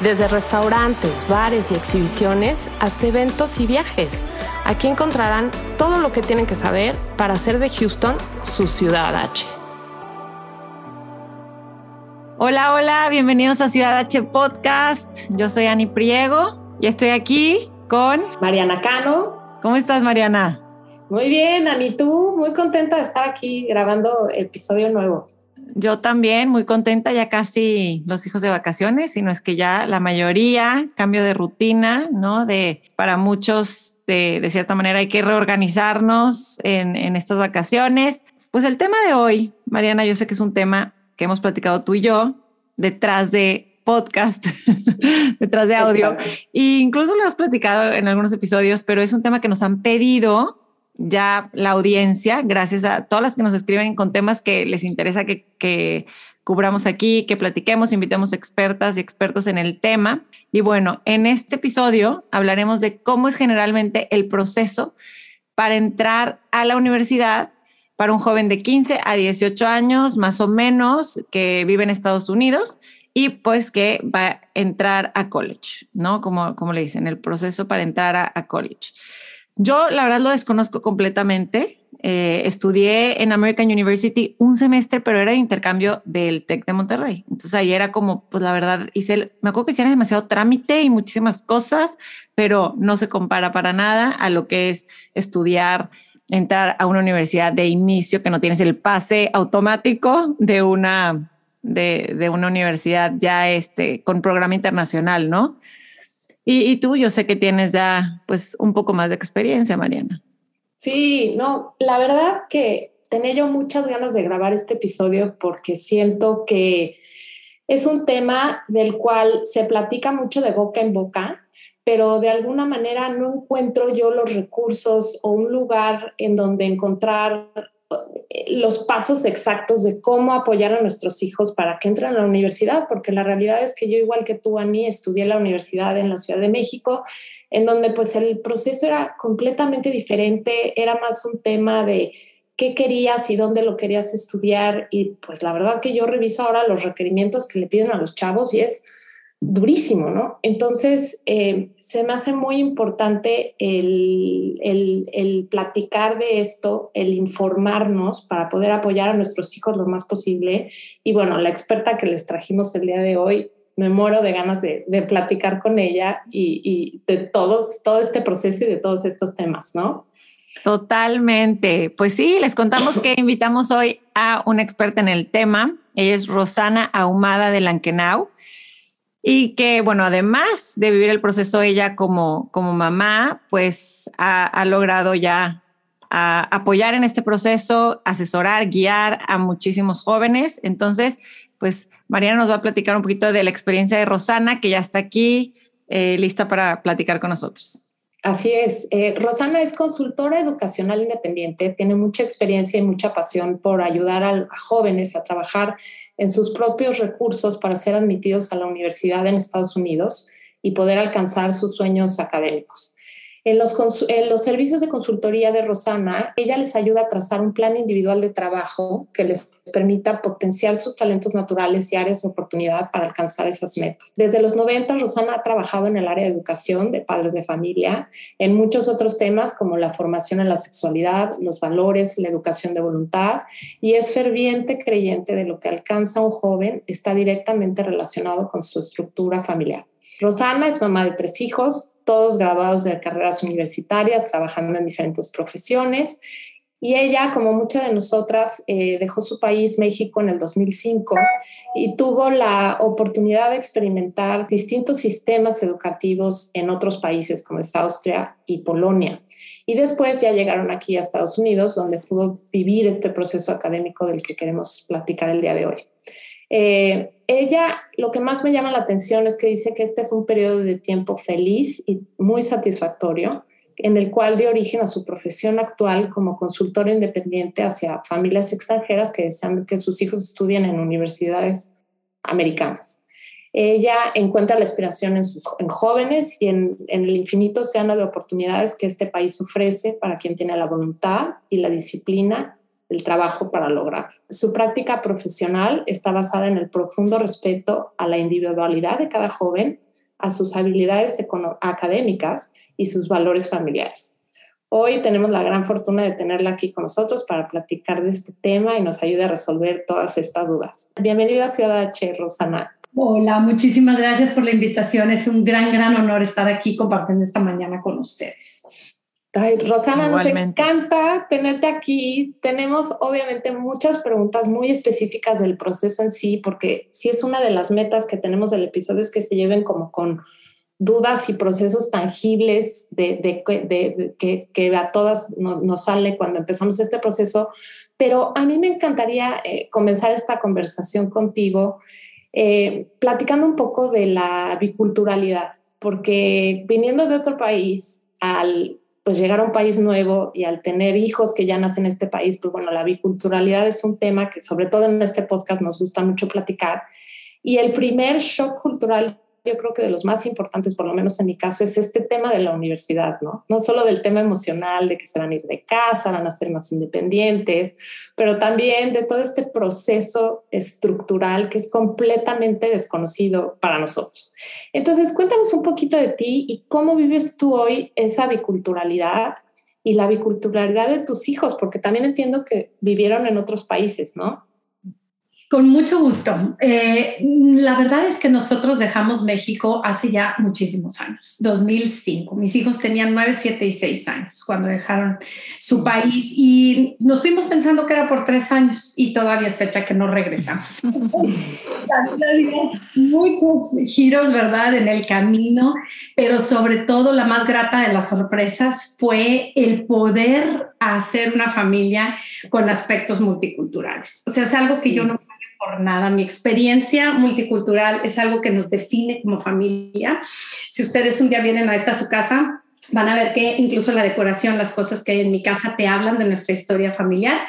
Desde restaurantes, bares y exhibiciones hasta eventos y viajes. Aquí encontrarán todo lo que tienen que saber para hacer de Houston su ciudad H. Hola, hola, bienvenidos a Ciudad H Podcast. Yo soy Ani Priego y estoy aquí con Mariana Cano. ¿Cómo estás, Mariana? Muy bien, Ani, tú muy contenta de estar aquí grabando episodio nuevo. Yo también, muy contenta, ya casi los hijos de vacaciones, sino es que ya la mayoría, cambio de rutina, ¿no? De, para muchos, de, de cierta manera, hay que reorganizarnos en, en estas vacaciones. Pues el tema de hoy, Mariana, yo sé que es un tema que hemos platicado tú y yo detrás de podcast, detrás de audio. E incluso lo hemos platicado en algunos episodios, pero es un tema que nos han pedido ya la audiencia, gracias a todas las que nos escriben con temas que les interesa que, cubramos aquí, que platiquemos, invitemos expertas y expertos en el tema. Y bueno, en este episodio hablaremos de cómo es generalmente el proceso para entrar a la universidad para un joven de 15 a 18 años, más o menos, que vive en Estados Unidos y pues que va a entrar a college, ¿no? Como, como le dicen, el proceso para entrar a college. Yo la verdad lo desconozco completamente. Eh, estudié en American University un semestre, pero era de intercambio del TEC de Monterrey. Entonces ahí era como, pues la verdad, hice, me acuerdo que hicieron demasiado trámite y muchísimas cosas, pero no se compara para nada a lo que es estudiar entrar a una universidad de inicio que no tienes el pase automático de una, de, de una universidad ya este, con programa internacional, ¿no? Y, tú, yo sé que tienes ya pues un poco más de experiencia, Mariana. Sí, no, la verdad que tenía yo muchas ganas de grabar este episodio porque siento que es un tema del cual se platica mucho de boca en boca, pero de alguna manera no encuentro yo los recursos o un lugar en donde encontrar los pasos exactos de cómo apoyar a nuestros hijos para que entren a la universidad, porque la realidad es que yo, igual que tú, Ani, estudié en la universidad en la Ciudad de México, en donde pues el proceso era completamente diferente, era más un tema de qué querías y dónde lo querías estudiar, y pues la verdad que yo reviso ahora los requerimientos que le piden a los chavos y es durísimo, ¿no? Entonces, eh, se me hace muy importante el, el, platicar de esto, el informarnos para poder apoyar a nuestros hijos lo más posible. Y bueno, la experta que les trajimos el día de hoy, me muero de ganas de, de platicar con ella y, y, de todos, todo este proceso y de todos estos temas, ¿no? Totalmente. Pues sí, les contamos que invitamos hoy a una experta en el tema. Ella es Rosana Ahumada de Lankenau y que, bueno, además de vivir el proceso ella como, como mamá, pues ha, logrado ya a apoyar en este proceso, asesorar, guiar a muchísimos jóvenes. Entonces, pues Mariana nos va a platicar un poquito de la experiencia de Rosana, que ya está aquí, eh, lista para platicar con nosotros. Así es. Eh, Rosana es consultora educacional independiente, tiene mucha experiencia y mucha pasión por ayudar a, jóvenes a trabajar en sus propios recursos para ser admitidos a la universidad en Estados Unidos y poder alcanzar sus sueños académicos. En los, servicios de consultoría de Rosana, ella les ayuda a trazar un plan individual de trabajo que les permita potenciar sus talentos naturales y áreas de oportunidad para alcanzar esas metas. Desde los 90, Rosana ha trabajado en el área de educación de padres de familia, en muchos otros temas como la formación en la sexualidad, los valores, la educación de voluntad, y es ferviente creyente de lo que alcanza un joven está directamente relacionado con su estructura familiar. Rosana es mamá de tres hijos, todos graduados de carreras universitarias, trabajando en diferentes profesiones. Y ella, como muchas de nosotras, eh, dejó su país, México, en el 2005 y tuvo la oportunidad de experimentar distintos sistemas educativos en otros países como es Austria y Polonia. Y después ya llegaron aquí a Estados Unidos, donde pudo vivir este proceso académico del que queremos platicar el día de hoy. Eh, ella, lo que más me llama la atención es que dice que este fue un periodo de tiempo feliz y muy satisfactorio, en el cual dio origen a su profesión actual como consultora independiente hacia familias extranjeras que desean que sus hijos estudien en universidades americanas. Ella encuentra la inspiración en, sus, en jóvenes y en, en, el infinito océano de oportunidades que este país ofrece para quien tiene la voluntad y la disciplina del trabajo para lograr. Su práctica profesional está basada en el profundo respeto a la individualidad de cada joven, a sus habilidades académicas y sus valores familiares. Hoy tenemos la gran fortuna de tenerla aquí con nosotros para platicar de este tema y nos ayude a resolver todas estas dudas. Bienvenida a Ciudad H, Rosana. Hola, muchísimas gracias por la invitación. Es un gran, gran honor estar aquí compartiendo esta mañana con ustedes. Ay, Rosana, nos encanta tenerte aquí. Tenemos obviamente muchas preguntas muy específicas del proceso en sí, porque sí es una de las metas que tenemos del episodio es que se lleven como con dudas y procesos tangibles de, de, que, que, a todas nos sale cuando empezamos este proceso. Pero a mí me encantaría eh, comenzar esta conversación contigo eh, platicando un poco de la biculturalidad, porque viniendo de otro país, al pues llegar a un país nuevo y al tener hijos que ya nacen en este país, pues bueno, la biculturalidad es un tema que sobre todo en este podcast nos gusta mucho platicar. Y el primer shock cultural yo creo que de los más importantes, por lo menos en mi caso, es este tema de la universidad, ¿no? No solo del tema emocional, de que se van a ir de casa, van a ser más independientes, pero también de todo este proceso estructural que es completamente desconocido para nosotros. Entonces, cuéntanos un poquito de ti y cómo vives tú hoy esa biculturalidad y la biculturalidad de tus hijos, porque también entiendo que vivieron en otros países, ¿no? Con mucho gusto. Eh, la verdad es que nosotros dejamos México hace ya muchísimos años, 2005. Mis hijos tenían 9, 7 y 6 años cuando dejaron su país y nos fuimos pensando que era por tres años y todavía es fecha que no regresamos. Muchos giros, ¿verdad?, en el camino, pero sobre todo la más grata de las sorpresas fue el poder hacer una familia con aspectos multiculturales. O sea, es algo que yo no por nada. Mi experiencia multicultural es algo que nos define como familia. Si ustedes un día vienen a esta su casa, van a ver que incluso la decoración, las cosas que hay en mi casa te hablan de nuestra historia familiar.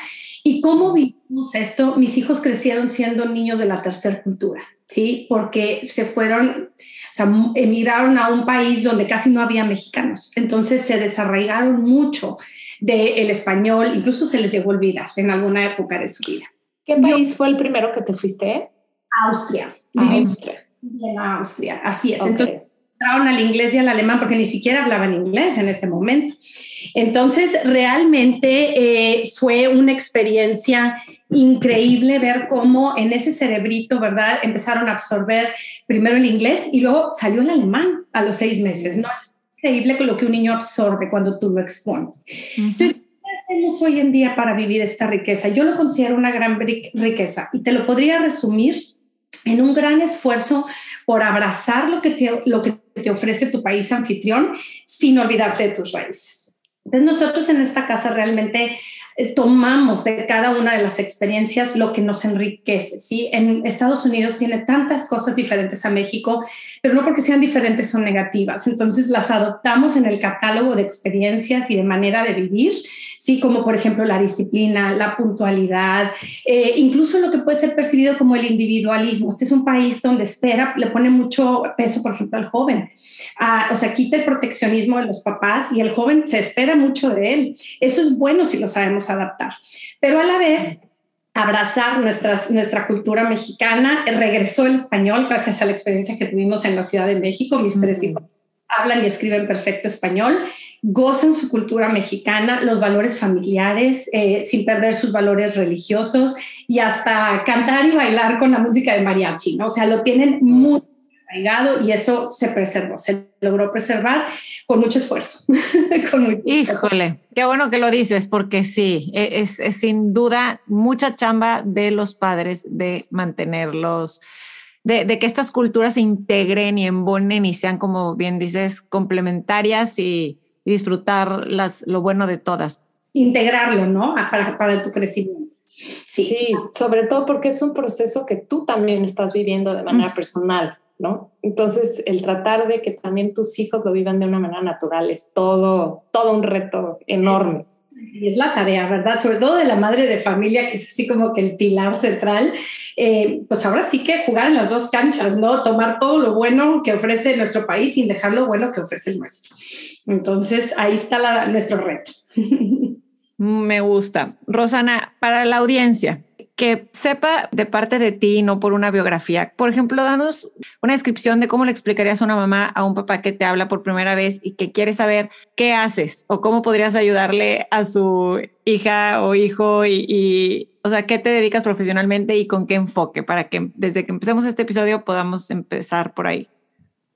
¿Y cómo vivimos esto? Mis hijos crecieron siendo niños de la tercera cultura, ¿sí? Porque se fueron, o sea, emigraron a un país donde casi no había mexicanos. Entonces se desarraigaron mucho del español, incluso se les llegó a olvidar en alguna época de su vida. ¿Qué país fue el primero que te fuiste? Austria. Austria. En Austria, así es. Entonces, entraron al inglés y al alemán porque ni siquiera hablaban inglés en ese momento. Entonces, realmente eh, fue una experiencia increíble ver cómo en ese cerebrito, ¿verdad? Empezaron a absorber primero el inglés y luego salió el alemán a los seis meses, ¿no? Es increíble lo que un niño absorbe cuando tú lo expones. Entonces, hacemos hoy en día para vivir esta riqueza? Yo lo considero una gran riqueza y te lo podría resumir en un gran esfuerzo por abrazar lo que te, lo que te ofrece tu país anfitrión sin olvidarte de tus raíces. Entonces nosotros en esta casa realmente eh, tomamos de cada una de las experiencias lo que nos enriquece, ¿sí? En Estados Unidos tiene tantas cosas diferentes a México, pero no porque sean diferentes son negativas. Entonces las adoptamos en el catálogo de experiencias y de manera de vivir sí, como por ejemplo la disciplina, la puntualidad, eh, incluso lo que puede ser percibido como el individualismo. Este es un país donde espera, le pone mucho peso, por ejemplo, al joven. Ah, o sea, quita el proteccionismo de los papás y el joven se espera mucho de él. Eso es bueno si lo sabemos adaptar. Pero a la vez, abrazar nuestras, nuestra cultura mexicana. Regresó el español gracias a la experiencia que tuvimos en la Ciudad de México. Mis tres hijos hablan y escriben perfecto español gozan su cultura mexicana, los valores familiares, eh, sin perder sus valores religiosos y hasta cantar y bailar con la música de mariachi, ¿no? O sea, lo tienen muy arraigado y eso se preservó, se logró preservar con mucho esfuerzo. Híjole, qué bueno que lo dices, porque sí, e, es, es, sin duda mucha chamba de los padres de mantenerlos. De, de, que estas culturas se integren y embonen y sean, como bien dices, complementarias y, y disfrutar las, lo bueno de todas. Integrarlo, ¿no? Para, para tu crecimiento. Sí. sobre todo porque es un proceso que tú también estás viviendo de manera personal, ¿no? Entonces, el tratar de que también tus hijos lo vivan de una manera natural es todo, todo un reto enorme. Y es la tarea, ¿verdad? Sobre todo de la madre de familia, que es así como que el pilar central. Eh, pues ahora sí que jugar en las dos canchas, ¿no? Tomar todo lo bueno que ofrece nuestro país sin dejar lo bueno que ofrece el nuestro. Entonces, ahí está nuestro reto. Me gusta. Rosana, para la audiencia, que sepa de parte de ti, no por una biografía. Por ejemplo, danos una descripción de cómo le explicarías a una mamá a un papá que te habla por primera vez y que quiere saber qué haces o cómo podrías ayudarle a su hija o hijo y, o sea, qué te dedicas profesionalmente y con qué enfoque para que desde que empecemos este episodio podamos empezar por ahí.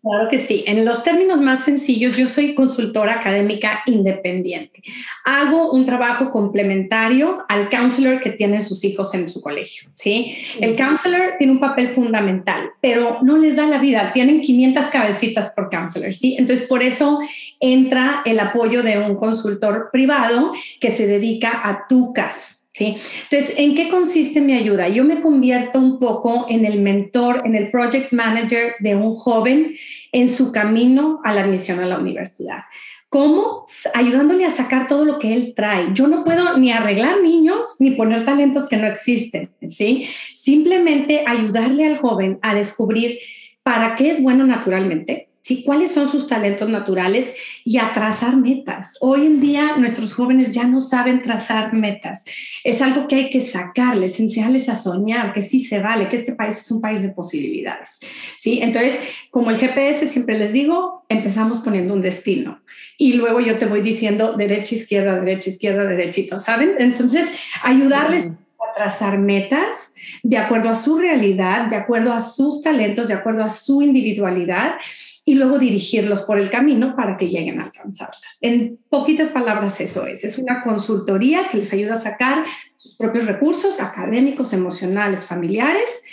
Claro que sí. En los términos más sencillos, yo soy consultora académica independiente. Hago un trabajo complementario al counselor que tienen sus hijos en su colegio. ¿sí? El counselor tiene un papel fundamental, pero no les da la vida. Tienen 500 cabecitas por counselor. ¿sí? Entonces, por eso entra el apoyo de un consultor privado que se dedica a tu caso. ¿Sí? Entonces, ¿en qué consiste mi ayuda? Yo me convierto un poco en el mentor, en el project manager de un joven en su camino a la admisión a la universidad. ¿Cómo? Ayudándole a sacar todo lo que él trae. Yo no puedo ni arreglar niños ni poner talentos que no existen, ¿sí? Simplemente ayudarle al joven a descubrir para qué es bueno naturalmente, ¿sí? cuáles son sus talentos naturales y a trazar metas. Hoy en día nuestros jóvenes ya no saben trazar metas. Es algo que hay que sacarles, enseñarles a soñar, que sí se vale, que este país es un país de posibilidades. ¿sí? Entonces, como el GPS siempre les digo, empezamos poniendo un destino y luego yo te voy diciendo derecha, izquierda, derecha, izquierda, derechito, ¿saben? Entonces, ayudarles a trazar metas de acuerdo a su realidad, de acuerdo a sus talentos, de acuerdo a su individualidad y luego dirigirlos por el camino para que lleguen a alcanzarlas. En poquitas palabras eso es. Es una consultoría que les ayuda a sacar sus propios recursos académicos, emocionales, familiares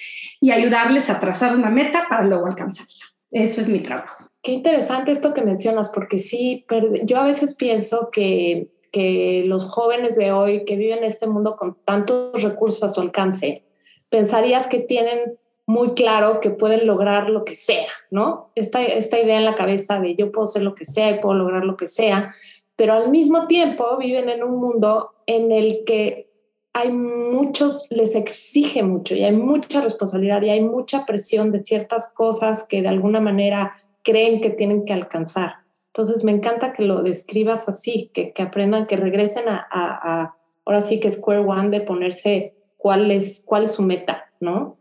y ayudarles a trazar una meta para luego alcanzarla. Eso es mi trabajo. Qué interesante esto que mencionas, porque sí, yo a veces pienso que, que los jóvenes de hoy que viven en este mundo con tantos recursos a su alcance, pensarías que tienen muy claro que pueden lograr lo que sea, ¿no? Esta, esta idea en la cabeza de yo puedo ser lo que sea y puedo lograr lo que sea, pero al mismo tiempo viven en un mundo en el que hay muchos, les exige mucho y hay mucha responsabilidad y hay mucha presión de ciertas cosas que de alguna manera creen que tienen que alcanzar. Entonces me encanta que lo describas así, que, que aprendan, que regresen a, a, ahora sí que Square One de ponerse cuál es, cuál es su meta, ¿no?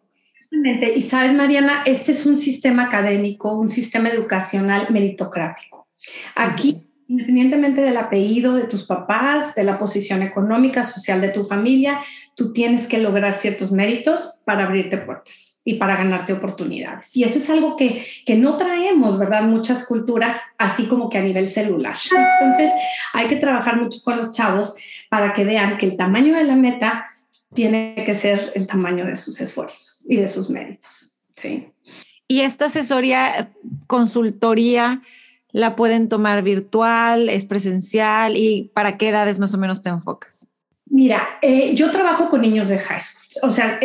Y sabes, Mariana, este es un sistema académico, un sistema educacional meritocrático. Aquí, independientemente del apellido de tus papás, de la posición económica, social de tu familia, tú tienes que lograr ciertos méritos para abrirte puertas y para ganarte oportunidades. Y eso es algo que, que no traemos, ¿verdad? Muchas culturas, así como que a nivel celular. Entonces, hay que trabajar mucho con los chavos para que vean que el tamaño de la meta tiene que ser el tamaño de sus esfuerzos y de sus méritos. Sí. Y esta asesoría, consultoría, la pueden tomar virtual, es presencial y para qué edades más o menos te enfocas? Mira, eh, yo trabajo con niños de high school. O sea,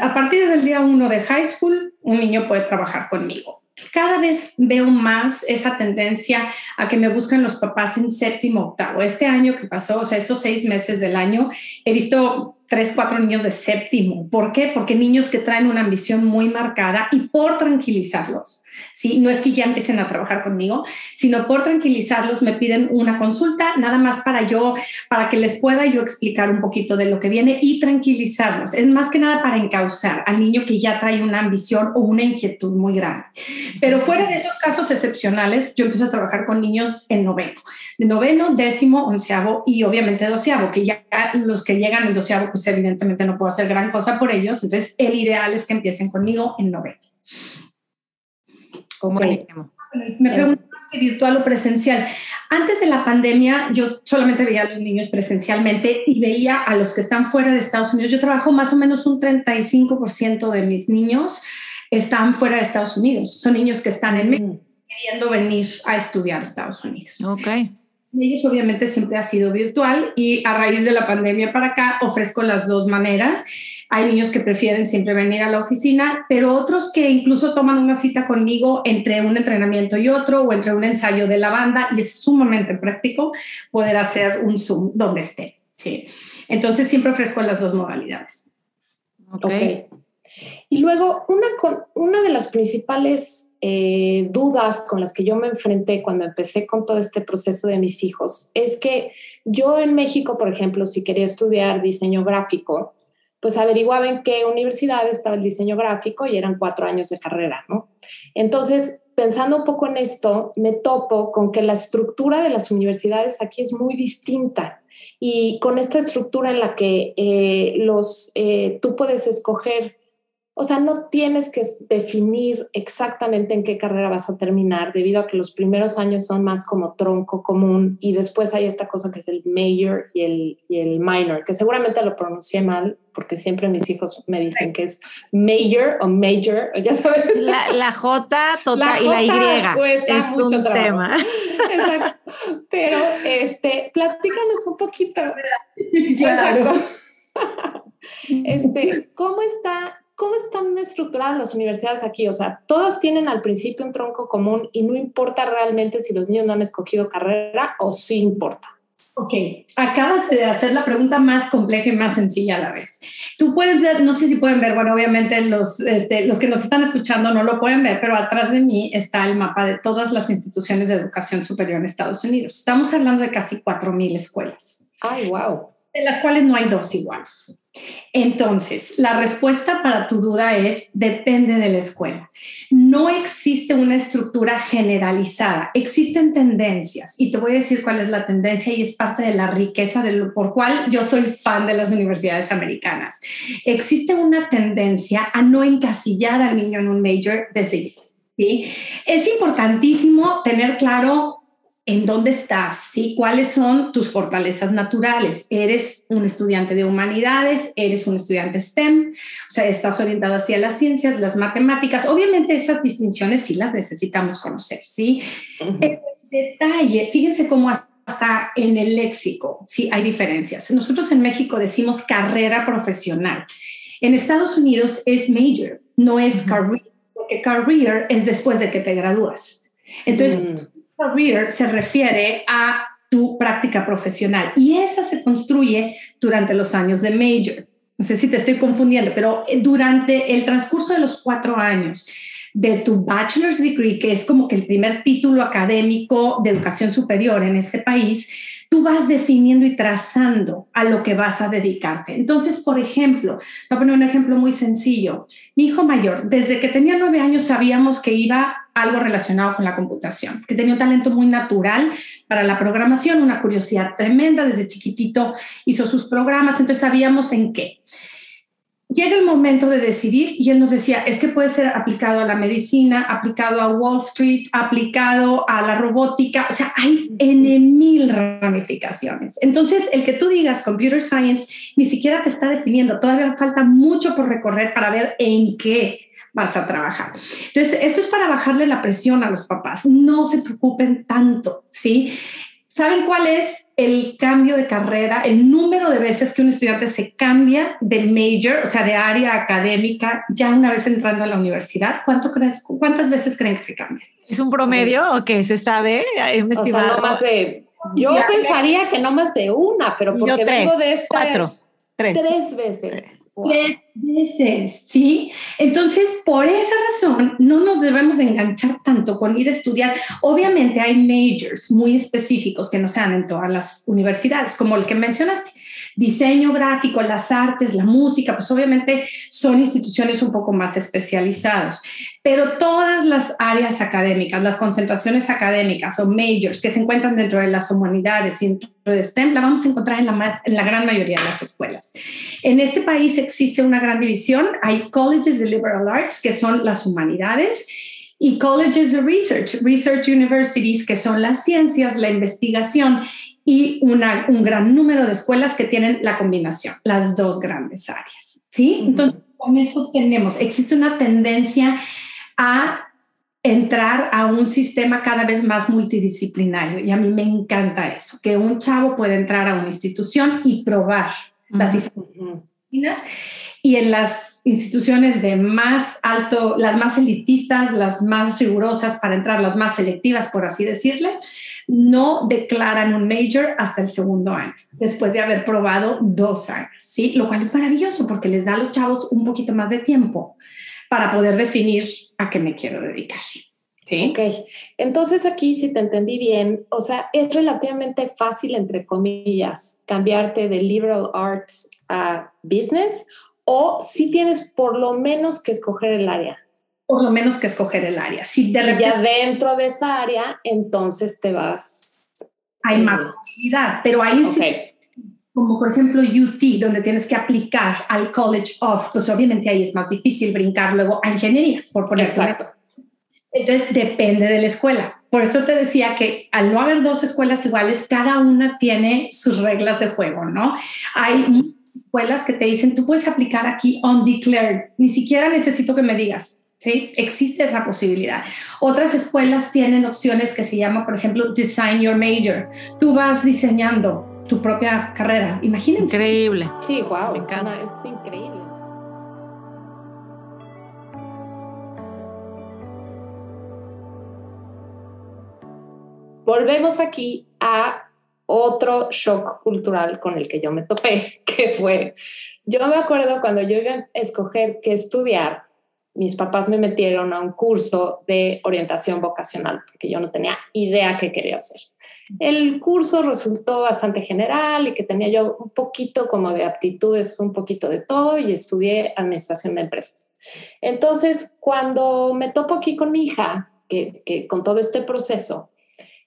a partir del día uno de high school, un niño puede trabajar conmigo. Cada vez veo más esa tendencia a que me buscan los papás en séptimo, octavo. Este año que pasó, o sea, estos seis meses del año, he visto tres, cuatro niños de séptimo. ¿Por qué? Porque niños que traen una ambición muy marcada y por tranquilizarlos, ¿sí? No es que ya empiecen a trabajar conmigo, sino por tranquilizarlos me piden una consulta, nada más para yo, para que les pueda yo explicar un poquito de lo que viene y tranquilizarlos. Es más que nada para encauzar al niño que ya trae una ambición o una inquietud muy grande. Pero fuera de esos casos excepcionales, yo empiezo a trabajar con niños en noveno, de noveno, décimo, onceavo y obviamente doceavo, que ya los que llegan en doceavo, pues evidentemente no puedo hacer gran cosa por ellos. Entonces, el ideal es que empiecen conmigo en noveno. Me preguntas si virtual o presencial. Antes de la pandemia, yo solamente veía a los niños presencialmente y veía a los que están fuera de Estados Unidos. Yo trabajo más o menos un 35% de mis niños están fuera de Estados Unidos. Son niños que están en México mm. queriendo venir a estudiar a Estados Unidos. Ok. ellos obviamente siempre ha sido virtual y a raíz de la pandemia para acá ofrezco las dos maneras. Hay niños que prefieren siempre venir a la oficina, pero otros que incluso toman una cita conmigo entre un entrenamiento y otro o entre un ensayo de la banda y es sumamente práctico poder hacer un Zoom donde esté. Sí. Entonces siempre ofrezco las dos modalidades. Ok. Y luego, una, una de las principales eh, dudas con las que yo me enfrenté cuando empecé con todo este proceso de mis hijos es que yo en México, por ejemplo, si quería estudiar diseño gráfico, pues averiguaba en qué universidad estaba el diseño gráfico y eran cuatro años de carrera, ¿no? Entonces, pensando un poco en esto, me topo con que la estructura de las universidades aquí es muy distinta y con esta estructura en la que eh, los, eh, tú puedes escoger o sea, no tienes que definir exactamente en qué carrera vas a terminar, debido a que los primeros años son más como tronco común y después hay esta cosa que es el major y el, y el minor, que seguramente lo pronuncié mal porque siempre mis hijos me dicen que es major o major, ya sabes. La, la J total y la Y es un tema. Exacto. Pero, este, platícanos un poquito. Claro. Este, ¿cómo está ¿cómo están estructuradas las universidades aquí? O sea, todas tienen al principio un tronco común y no importa realmente si los niños no han escogido carrera o sí importa. Ok, acabas de hacer la pregunta más compleja y más sencilla a la vez. Tú puedes ver, no sé si pueden ver, bueno, obviamente los, este, los que nos están escuchando no lo pueden ver, pero atrás de mí está el mapa de todas las instituciones de educación superior en Estados Unidos. Estamos hablando de casi 4.000 escuelas. Ay, wow. De las cuales no hay dos iguales. Entonces, la respuesta para tu duda es, depende de la escuela. No existe una estructura generalizada, existen tendencias y te voy a decir cuál es la tendencia y es parte de la riqueza de lo por cual yo soy fan de las universidades americanas. Existe una tendencia a no encasillar al niño en un major desde ¿sí? Es importantísimo tener claro en dónde estás, ¿sí? ¿Cuáles son tus fortalezas naturales? ¿Eres un estudiante de humanidades? ¿Eres un estudiante STEM? O sea, estás orientado hacia las ciencias, las matemáticas. Obviamente esas distinciones sí las necesitamos conocer, ¿sí? El detalle, fíjense cómo hasta en el léxico, sí, hay diferencias. Nosotros en México decimos carrera profesional. En Estados Unidos es major, no es career, porque career es después de que te gradúas. Entonces, career se refiere a tu práctica profesional y esa se construye durante los años de major. No sé si te estoy confundiendo, pero eh, durante el transcurso de los cuatro años de tu bachelor's degree, que es como que el primer título académico de educación superior en este país, tú vas definiendo y trazando a lo que vas a dedicarte. Entonces, por ejemplo, voy a poner un ejemplo muy sencillo. Mi hijo mayor, desde que tenía nueve años sabíamos que iba algo relacionado con la computación, que tenía un talento muy natural para la programación, una curiosidad tremenda, desde chiquitito hizo sus programas, entonces sabíamos en qué. Llega el momento de decidir y él nos decía, es que puede ser aplicado a la medicina, aplicado a Wall Street, aplicado a la robótica, o sea, hay N mil ramificaciones. Entonces, el que tú digas computer science ni siquiera te está definiendo, todavía falta mucho por recorrer para ver en qué vas a trabajar. Entonces, esto es para bajarle la presión a los papás. No se preocupen tanto, ¿sí? ¿Saben cuál es el cambio de carrera, el número de veces que un estudiante se cambia de major, o sea, de área académica, ya una vez entrando a la universidad? ¿Cuánto crees, ¿Cuántas veces creen que se cambia? ¿Es un promedio o qué? ¿Se sabe? O sea, no más de, yo pensaría que no más de una, pero porque yo tres, vengo de esta cuatro, tres. tres veces. Tres veces, ¿sí? Entonces, por esa razón, no nos debemos de enganchar tanto con ir a estudiar. Obviamente hay majors muy específicos que no sean en todas las universidades, como el que mencionaste diseño gráfico, las artes, la música, pues obviamente son instituciones un poco más especializadas, pero todas las áreas académicas, las concentraciones académicas o majors que se encuentran dentro de las humanidades y dentro de STEM, la vamos a encontrar en la, en la gran mayoría de las escuelas. En este país existe una gran división, hay colleges de liberal arts, que son las humanidades, y colleges de research, research universities, que son las ciencias, la investigación y una, un gran número de escuelas que tienen la combinación, las dos grandes áreas. ¿sí? Entonces, con eso tenemos, existe una tendencia a entrar a un sistema cada vez más multidisciplinario. Y a mí me encanta eso, que un chavo puede entrar a una institución y probar las diferentes disciplinas. Y en las instituciones de más alto, las más elitistas, las más rigurosas para entrar, las más selectivas, por así decirle, no declaran un major hasta el segundo año, después de haber probado dos años, ¿sí? Lo cual es maravilloso porque les da a los chavos un poquito más de tiempo para poder definir a qué me quiero dedicar. ¿Sí? Ok, entonces aquí si te entendí bien, o sea, es relativamente fácil, entre comillas, cambiarte de liberal arts a business o si tienes por lo menos que escoger el área. Por lo menos que escoger el área. Si de repente, ya dentro de esa área, entonces te vas. Hay más posibilidad, pero ahí sí como por ejemplo UT, donde tienes que aplicar al College of, pues obviamente ahí es más difícil brincar luego a ingeniería, por poner Exacto. Entonces depende de la escuela. Por eso te decía que al no haber dos escuelas iguales, cada una tiene sus reglas de juego, ¿no? Hay escuelas que te dicen, tú puedes aplicar aquí undeclared, ni siquiera necesito que me digas. ¿Sí? Existe esa posibilidad. Otras escuelas tienen opciones que se llama, por ejemplo, Design Your Major. Tú vas diseñando tu propia carrera. Imagínense. Increíble. Sí, wow, me encanta. Es increíble. Volvemos aquí a otro shock cultural con el que yo me topé, que fue, yo me acuerdo cuando yo iba a escoger qué estudiar, mis papás me metieron a un curso de orientación vocacional, porque yo no tenía idea qué quería hacer. El curso resultó bastante general y que tenía yo un poquito como de aptitudes, un poquito de todo, y estudié administración de empresas. Entonces, cuando me topo aquí con mi hija, que, que con todo este proceso,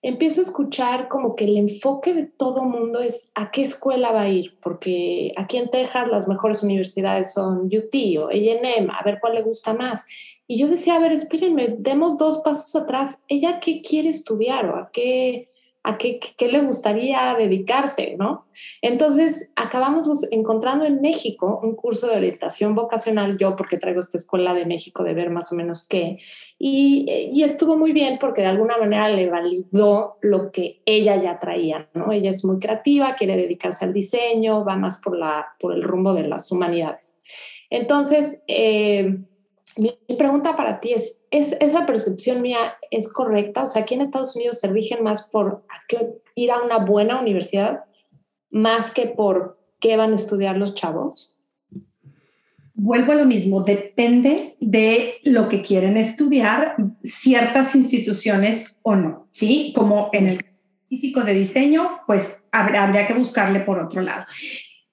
empiezo a escuchar como que el enfoque de todo mundo es a qué escuela va a ir, porque aquí en Texas las mejores universidades son UT o A&M, a ver cuál le gusta más. Y yo decía, a ver, espérenme, demos dos pasos atrás, ¿ella qué quiere estudiar o a qué, a qué, qué, le gustaría dedicarse, ¿no? Entonces, acabamos encontrando en México un curso de orientación vocacional, yo porque traigo esta escuela de México de ver más o menos qué, y, y, estuvo muy bien porque de alguna manera le validó lo que ella ya traía, ¿no? Ella es muy creativa, quiere dedicarse al diseño, va más por, la, por el rumbo de las humanidades. Entonces, eh, mi pregunta para ti es, es, ¿esa percepción mía es correcta? O sea, aquí en Estados Unidos se rigen más por ir a una buena universidad más que por qué van a estudiar los chavos. Vuelvo a lo mismo, depende de lo que quieren estudiar ciertas instituciones o no, ¿sí? Como en el científico de diseño, pues habría que buscarle por otro lado.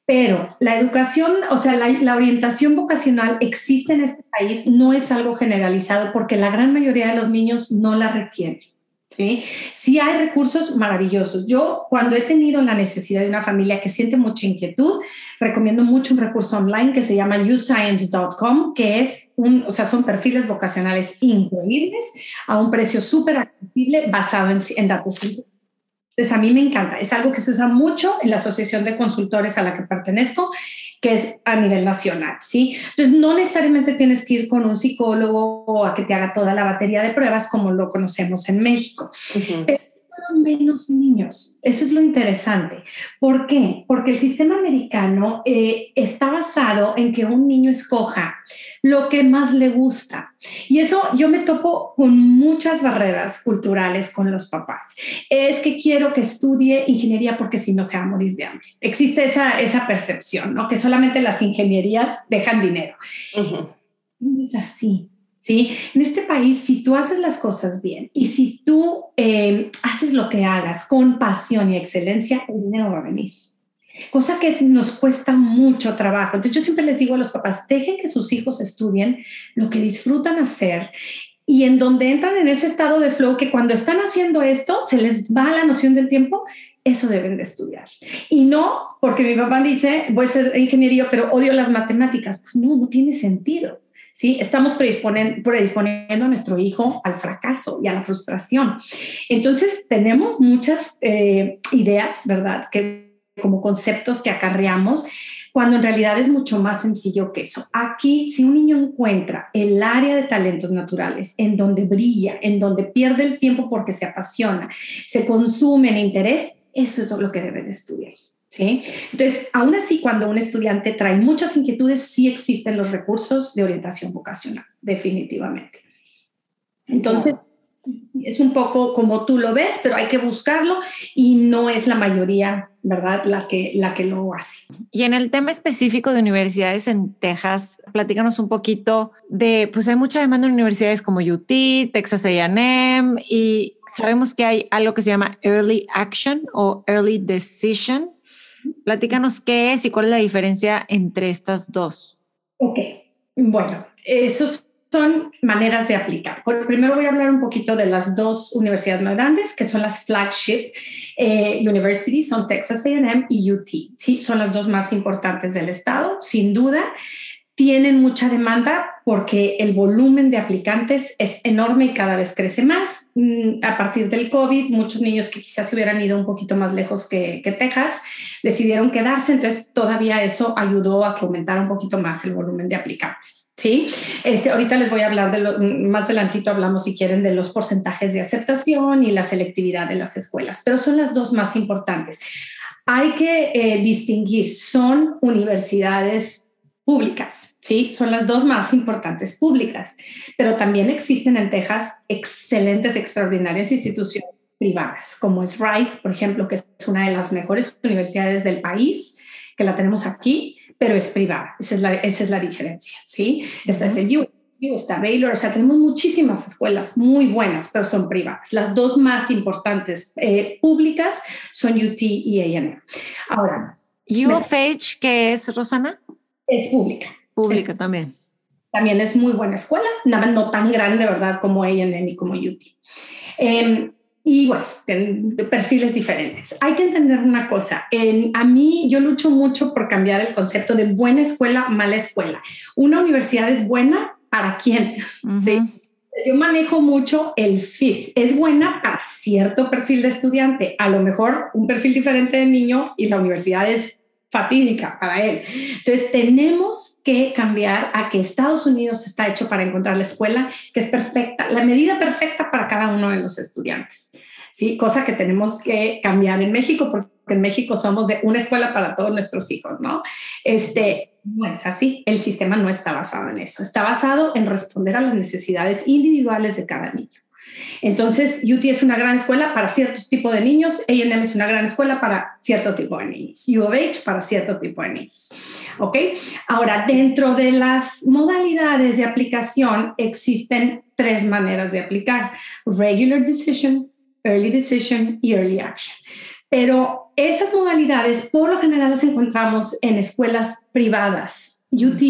Pero la educación, o sea, la, orientación vocacional existe en este país, no es algo generalizado porque la gran mayoría de los niños no la requieren. ¿sí? Sí hay recursos maravillosos. Yo cuando he tenido la necesidad de una familia que siente mucha inquietud, recomiendo mucho un recurso online que se llama uscience.com, que es un, o sea, son perfiles vocacionales increíbles a un precio súper accesible basado en, en datos científicos. Entonces, a mí me encanta. Es algo que se usa mucho en la asociación de consultores a la que pertenezco, que es a nivel nacional, ¿sí? Entonces, no necesariamente tienes que ir con un psicólogo o a que te haga toda la batería de pruebas como lo conocemos en México menos niños. Eso es lo interesante. ¿Por qué? Porque el sistema americano eh, está basado en que un niño escoja lo que más le gusta. Y eso yo me topo con muchas barreras culturales con los papás. Es que quiero que estudie ingeniería porque si no se va a morir de hambre. Existe esa, esa percepción, ¿no? Que solamente las ingenierías dejan dinero. No es así. ¿Sí? En este país, si tú haces las cosas bien y si tú eh, haces lo que hagas con pasión y excelencia, el dinero va a venir. Cosa que nos cuesta mucho trabajo. Entonces yo siempre les digo a los papás, dejen que sus hijos estudien lo que disfrutan hacer y en donde entran en ese estado de flow que cuando están haciendo esto se les va la noción del tiempo, eso deben de estudiar. Y no porque mi papá dice, voy a ser ingeniero, pero odio las matemáticas. Pues no, no tiene sentido. ¿Sí? Estamos predisponiendo, a nuestro hijo al fracaso y a la frustración. Entonces, tenemos muchas eh, ideas, ¿verdad? Que como conceptos que acarreamos, cuando en realidad es mucho más sencillo que eso. Aquí, si un niño encuentra el área de talentos naturales en donde brilla, en donde pierde el tiempo porque se apasiona, se consume en interés, eso es lo que debe de estudiar. ¿Sí? Entonces, aún así, cuando un estudiante trae muchas inquietudes, sí existen los recursos de orientación vocacional, definitivamente. Entonces, es un poco como tú lo ves, pero hay que buscarlo y no es la mayoría, ¿verdad? La que, la que lo hace. Y en el tema específico de universidades en Texas, platícanos un poquito de, pues hay mucha demanda en universidades como UT, Texas AM y sabemos que hay algo que se llama Early Action o Early Decision. Platícanos qué es y cuál es la diferencia entre estas dos. Ok, bueno, esos son maneras de aplicar. primero voy a hablar un poquito de las dos universidades más grandes, que son las flagship eh, universities, son Texas AM y UT. Sí, son las dos más importantes del estado, sin duda. Tienen mucha demanda porque el volumen de aplicantes es enorme y cada vez crece más. Mm, a partir del COVID, muchos niños que quizás se hubieran ido un poquito más lejos que, que Texas decidieron quedarse, entonces todavía eso ayudó a que aumentara un poquito más el volumen de aplicantes. ¿sí? Este, ahorita les voy a hablar de lo, más adelantito hablamos si quieren de los porcentajes de aceptación y la selectividad de las escuelas, pero son las dos más importantes. Hay que eh, distinguir, son universidades públicas, ¿sí? Son las dos más importantes públicas, pero también existen en Texas excelentes, extraordinarias instituciones privadas, como es Rice, por ejemplo, que es una de las mejores universidades del país, que la tenemos aquí, pero es privada. Esa es la, esa es la diferencia, ¿sí? Esta es el U, está Baylor, o sea, tenemos muchísimas escuelas muy buenas, pero son privadas. Las dos más importantes eh, públicas son UT y A&M. Ahora, U of H, ¿qué es, Rosana? Es pública. Pública también. También es muy buena escuela, nada no tan grande, ¿verdad? Como A&M y como UT. Eh, y bueno, de perfiles diferentes. Hay que entender una cosa. En, a mí, yo lucho mucho por cambiar el concepto de buena escuela, mala escuela. Una universidad es buena para quién. Yo manejo mucho el fit. Es buena para cierto perfil de estudiante. A lo mejor un perfil diferente de niño y la universidad es fatídica para él. Entonces, tenemos que cambiar a que Estados Unidos está hecho para encontrar la escuela que es perfecta, la medida perfecta para cada uno de los estudiantes. ¿sí? Cosa que tenemos que cambiar en México, porque en México somos de una escuela para todos nuestros hijos, ¿no? Este, no es así, el sistema no está basado en eso, está basado en responder a las necesidades individuales de cada niño. Entonces, UT es una gran escuela para ciertos tipos de niños, AM es una gran escuela para cierto tipo de niños, U of H para cierto tipo de niños. ¿Ok? Ahora, dentro de las modalidades de aplicación existen tres maneras de aplicar. Regular Decision, Early Decision y Early Action. Pero esas modalidades por lo general las encontramos en escuelas privadas UT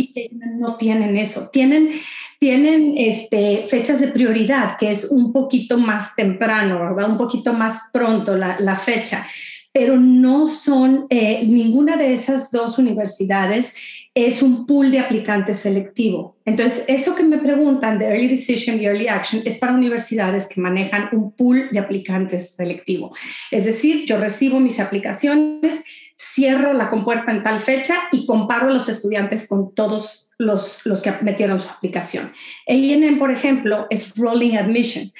no tienen eso, tienen, tienen este, fechas de prioridad, que es un poquito más temprano. Un poquito más pronto la, la fecha, pero no son, eh, ninguna de esas dos universidades es un pool de aplicantes selectivo. Entonces, eso que me preguntan de Early Decision y Early Action es para universidades que manejan un pool de aplicantes selectivo. Es decir, yo recibo mis aplicaciones, cierro la compuerta en tal fecha y comparo los estudiantes con todos los, los que metieron su aplicación. El INM, por ejemplo, es Rolling Admission.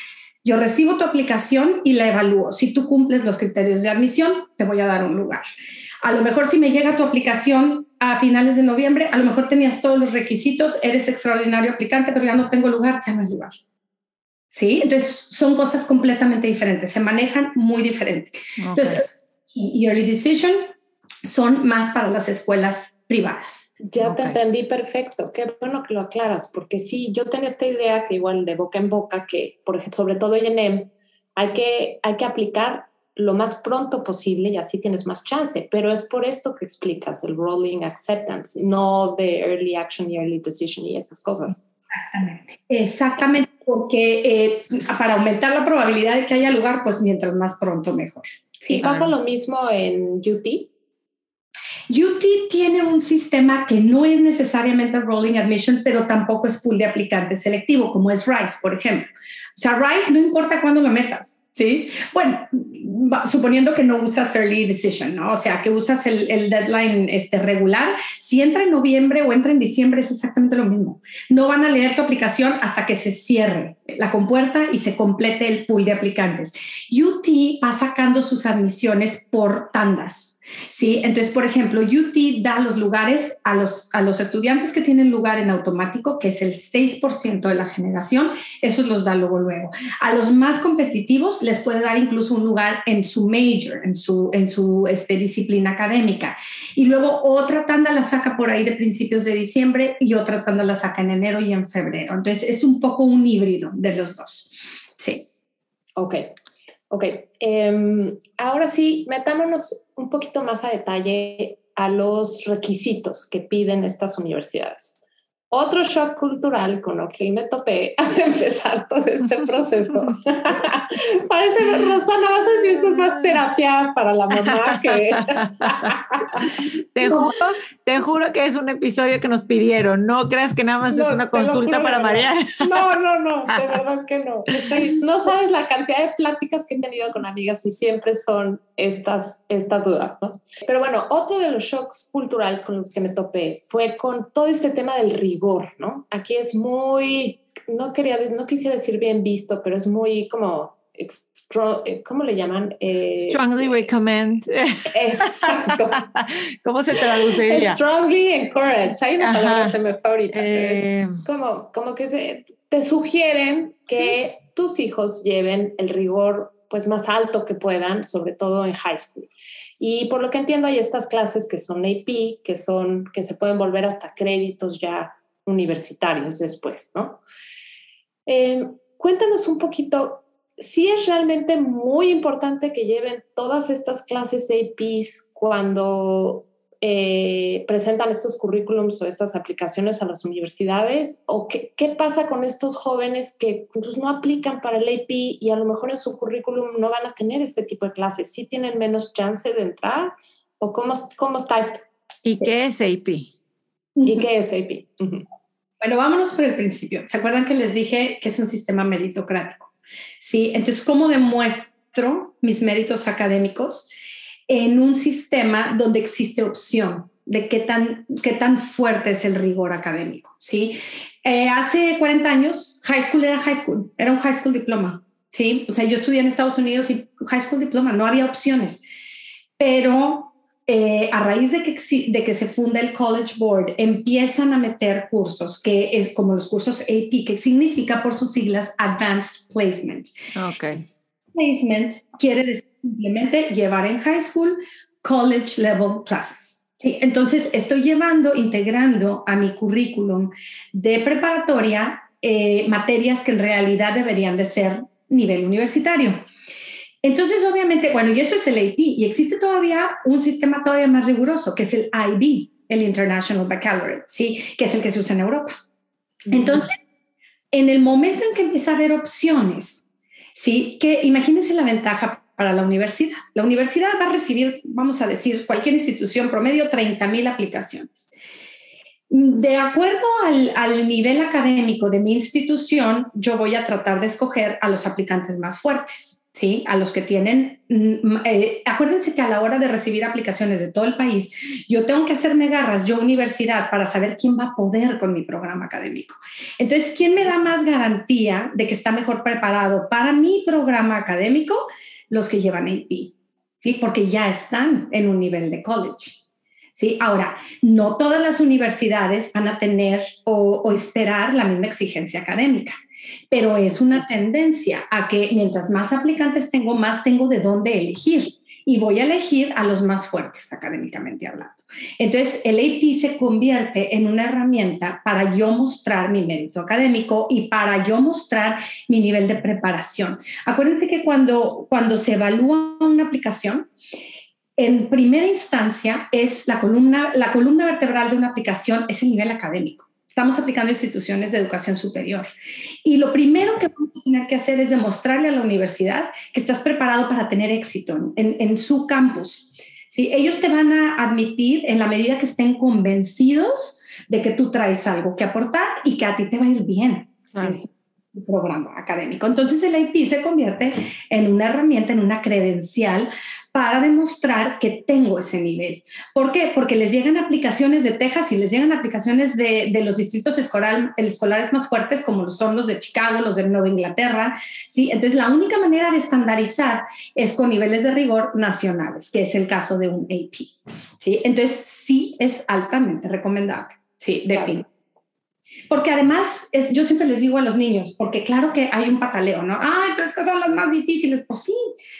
Yo recibo tu aplicación y la evalúo. Si tú cumples los criterios de admisión, te voy a dar un lugar. A lo mejor si me llega tu aplicación a finales de noviembre, a lo mejor tenías todos los requisitos, eres extraordinario aplicante, pero ya no tengo lugar, ya no hay lugar. ¿Sí? Entonces son cosas completamente diferentes, se manejan muy diferente. Entonces, Early Decision son más para las escuelas privadas. Ya te entendí perfecto. Qué bueno que lo aclaras, porque sí, yo tenía esta idea que igual de boca en boca, que por ejemplo, sobre todo en ENEM, hay que, hay que aplicar lo más pronto posible y así tienes más chance. Pero es por esto que explicas el rolling acceptance, no de early action y early decision y esas cosas. Exactamente. Exactamente, porque eh, para aumentar la probabilidad de que haya lugar, pues mientras más pronto mejor. Sí, pasa lo mismo en UT. UT tiene un sistema que no es necesariamente rolling admission, pero tampoco es pool de aplicantes selectivo, como es RISE, por ejemplo. O sea, RISE no importa cuándo lo metas. ¿Sí? Bueno, suponiendo que no usas early decision, ¿no? O sea, que usas el, el, deadline este, regular, si entra en noviembre o entra en diciembre es exactamente lo mismo. No van a leer tu aplicación hasta que se cierre la compuerta y se complete el pool de aplicantes. UT va sacando sus admisiones por tandas. ¿Sí? Entonces, por ejemplo, UT da los lugares a los, a los estudiantes que tienen lugar en automático, que es el 6% de la generación, esos los da luego luego. A los más competitivos les puede dar incluso un lugar en su major, en su, en su este, disciplina académica. Y luego otra tanda la saca por ahí de principios de diciembre y otra tanda la saca en enero y en febrero. Entonces, es un poco un híbrido de los dos. Sí. Ok. Ok, em, ahora sí, metámonos un poquito más a detalle a los requisitos que piden estas universidades. Otro shock cultural con lo que me topé al empezar todo este proceso. Parece, Rosana, vas a decir esto es más terapia para la mamá que... te, juro, te juro que es un episodio que nos pidieron. No creas que nada más es una consulta para María. No, no, no, de verdad que no. no sabes la cantidad de pláticas que he tenido con amigas y siempre son estas, estas dudas, ¿no? Pero bueno, otro de los shocks culturales con los que me topé fue con todo este tema del rigor ¿no? Aquí es muy, no quería, no quisiera decir bien visto, pero es muy como, eh, ¿cómo le llaman? Eh, Strongly recommend. Exacto. ¿Cómo se traduciría? Strongly encourage. Hay una palabra que se me fue ahorita. Eh, como, como que te sugieren que tus hijos lleven el rigor pues más alto que puedan, sobre todo en high school. Y por lo que entiendo hay estas clases que son AP, que son que se pueden volver hasta créditos ya universitarios después, ¿no? Eh, cuéntanos un poquito, si es realmente muy importante que lleven todas estas clases APs cuando eh, presentan estos currículums o estas aplicaciones a las universidades? ¿O qué, qué pasa con estos jóvenes que pues, no aplican para el AP y a lo mejor en su currículum no van a tener este tipo de clases? ¿Sí tienen menos chance de entrar? ¿O cómo, cómo está esto? ¿Y qué es AP? ¿Y qué es AP? Bueno, vámonos por el principio. ¿Se acuerdan que les dije que es un sistema meritocrático? Sí, entonces, ¿cómo demuestro mis méritos académicos en un sistema donde existe opción de qué tan, qué tan fuerte es el rigor académico? Sí, eh, hace 40 años, high school era high school, era un high school diploma. Sí, o sea, yo estudié en Estados Unidos y high school diploma, no había opciones. Pero eh, a raíz de que, de que se funda el College Board, empiezan a meter cursos, que es como los cursos AP, que significa por sus siglas Advanced Placement. Okay. Placement quiere decir simplemente llevar en high school college level classes. ¿sí? Entonces, estoy llevando, integrando a mi currículum de preparatoria eh, materias que en realidad deberían de ser nivel universitario. Entonces, obviamente, bueno, y eso es el AP, y existe todavía un sistema todavía más riguroso, que es el IB, el International Baccalaureate, ¿sí? Que es el que se usa en Europa. Entonces, en el momento en que empieza a haber opciones, ¿sí? Que imagínense la ventaja para la universidad. La universidad va a recibir, vamos a decir, cualquier institución promedio, 30 mil aplicaciones. De acuerdo al, al, nivel académico de mi institución, yo voy a tratar de escoger a los aplicantes más fuertes. ¿Sí? A los que tienen, mm, eh, acuérdense que a la hora de recibir aplicaciones de todo el país, yo tengo que hacerme garras, yo universidad, para saber quién va a poder con mi programa académico. Entonces, ¿quién me da más garantía de que está mejor preparado para mi programa académico? Los que llevan AP, ¿sí? Porque ya están en un nivel de college. ¿sí? Ahora, no todas las universidades van a tener o, esperar la misma exigencia académica, pero es una tendencia a que mientras más aplicantes tengo, más tengo de dónde elegir y voy a elegir a los más fuertes académicamente hablando. Entonces, el AP se convierte en una herramienta para yo mostrar mi mérito académico y para yo mostrar mi nivel de preparación. Acuérdense que cuando, cuando se evalúa una aplicación, en primera instancia es la columna, la columna vertebral de una aplicación es el nivel académico. Estamos aplicando instituciones de educación superior. Y lo primero que vamos a tener que hacer es demostrarle a la universidad que estás preparado para tener éxito en, en su campus. ¿Sí? Ellos te van a admitir en la medida que estén convencidos de que tú traes algo que aportar y que a ti te va a ir bien. programa académico. Entonces el IP se convierte en una herramienta, en una credencial para demostrar que tengo ese nivel. ¿Por qué? Porque les llegan aplicaciones de Texas y les llegan aplicaciones de, los distritos escolares más fuertes, como son los de Chicago, los de Nueva Inglaterra. ¿sí? Entonces, la única manera de estandarizar es con niveles de rigor nacionales, que es el caso de un AP. ¿sí? Entonces, sí es altamente recomendable. Sí, definitivamente. Porque además, es, yo siempre les digo a los niños, porque claro que hay un pataleo, ¿no? Ay, pero es que son las más difíciles. Pues sí,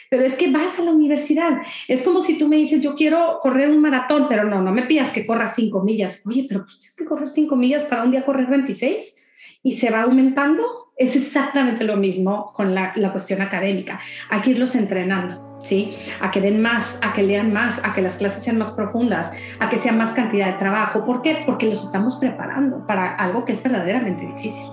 pero es que vas a la universidad. Es como si tú me dices, yo quiero correr un maratón, pero no, no me pidas que corras cinco millas. Oye, pero pues tienes que correr cinco millas para un día correr 26 y se va aumentando. Es exactamente lo mismo con la, la cuestión académica. Hay que irlos entrenando. ¿Sí? A que den más, a que lean más, a que las clases sean más profundas, a que sea más cantidad de trabajo. ¿Por qué? Porque los estamos preparando para algo que es verdaderamente difícil.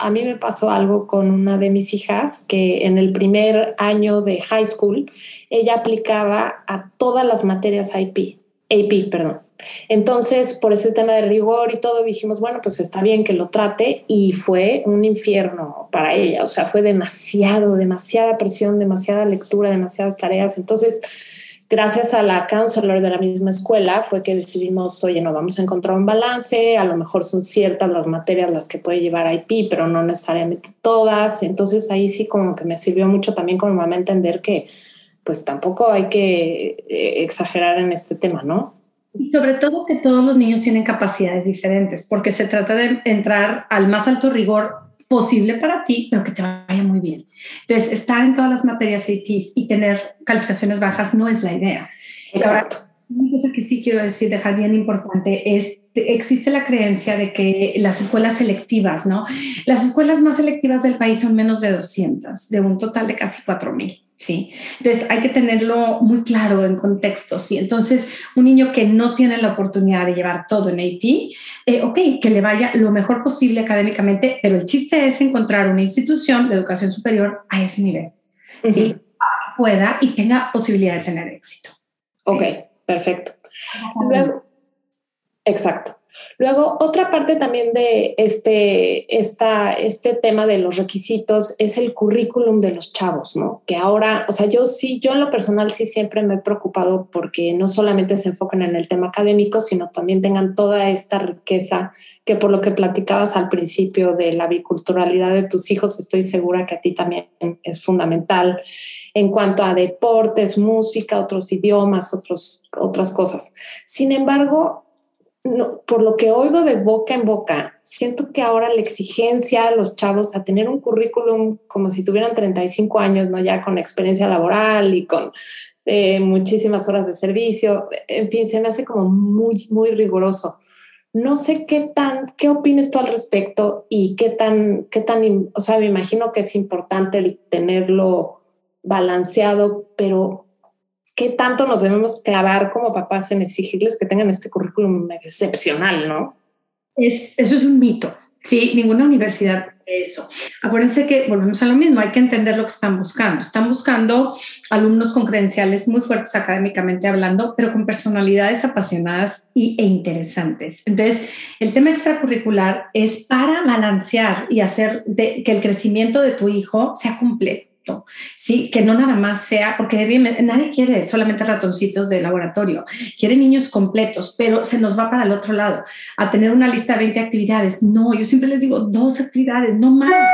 A mí me pasó algo con una de mis hijas que en el primer año de high school ella aplicaba a todas las materias IP, AP, perdón. Entonces, por ese tema de rigor y todo, dijimos, bueno, pues está bien que lo trate y fue un infierno para ella, o sea, fue demasiado, demasiada presión, demasiada lectura, demasiadas tareas. Entonces, gracias a la counselor de la misma escuela fue que decidimos, oye, no, vamos a encontrar un balance, a lo mejor son ciertas las materias las que puede llevar IP, pero no necesariamente todas. Entonces, ahí sí como que me sirvió mucho también como mamá entender que pues tampoco hay que eh, exagerar en este tema, ¿no? Y sobre todo que todos los niños tienen capacidades diferentes, porque se trata de entrar al más alto rigor posible para ti, pero que te vaya muy bien. Entonces, estar en todas las materias APs y tener calificaciones bajas no es la idea. Exacto. una cosa que sí quiero decir, dejar bien importante, es existe la creencia de que las escuelas selectivas, ¿no? Las escuelas más selectivas del país son menos de 200, de un total de casi 4.000. ¿sí? Entonces hay que tenerlo muy claro en contexto, ¿sí? Entonces, un niño que no tiene la oportunidad de llevar todo en AP, eh, ok, que le vaya lo mejor posible académicamente, pero el chiste es encontrar una institución de educación superior a ese nivel, ¿sí? Pueda y tenga posibilidad de tener éxito. Ok, perfecto. exacto. Luego, otra parte también de este, esta, este tema de los requisitos es el currículum de los chavos, ¿no? Que ahora, o sea, yo sí, yo en lo personal sí siempre me he preocupado porque no solamente se enfoquen en el tema académico, sino también tengan toda esta riqueza que por lo que platicabas al principio de la biculturalidad de tus hijos, estoy segura que a ti también es fundamental en cuanto a deportes, música, otros idiomas, otros, otras cosas. Sin embargo, por lo que oigo de boca en boca, siento que ahora la exigencia a los chavos a tener un currículum como si tuvieran 35 años, ¿no? Ya con experiencia laboral y con eh, muchísimas horas de servicio, en fin, se me hace como muy, muy riguroso. No sé qué tan, qué opinas tú al respecto y qué tan, qué tan, o sea, me imagino que es importante tenerlo balanceado, pero qué tanto nos debemos clavar como papás en exigirles que tengan este currículum excepcional, ¿no? Es, eso es un mito. Sí, ninguna universidad eso. Acuérdense que volvemos a lo mismo, hay que entender lo que están buscando. Están buscando alumnos con credenciales muy fuertes académicamente hablando, pero con personalidades apasionadas y, e interesantes. Entonces, el tema extracurricular es para balancear y hacer que el crecimiento de tu hijo sea completo ¿sí? Que no nada más sea, porque nadie quiere solamente ratoncitos de laboratorio, quiere niños completos, pero se nos va para el otro lado, a tener una lista de 20 actividades. No, yo siempre les digo dos actividades, no más,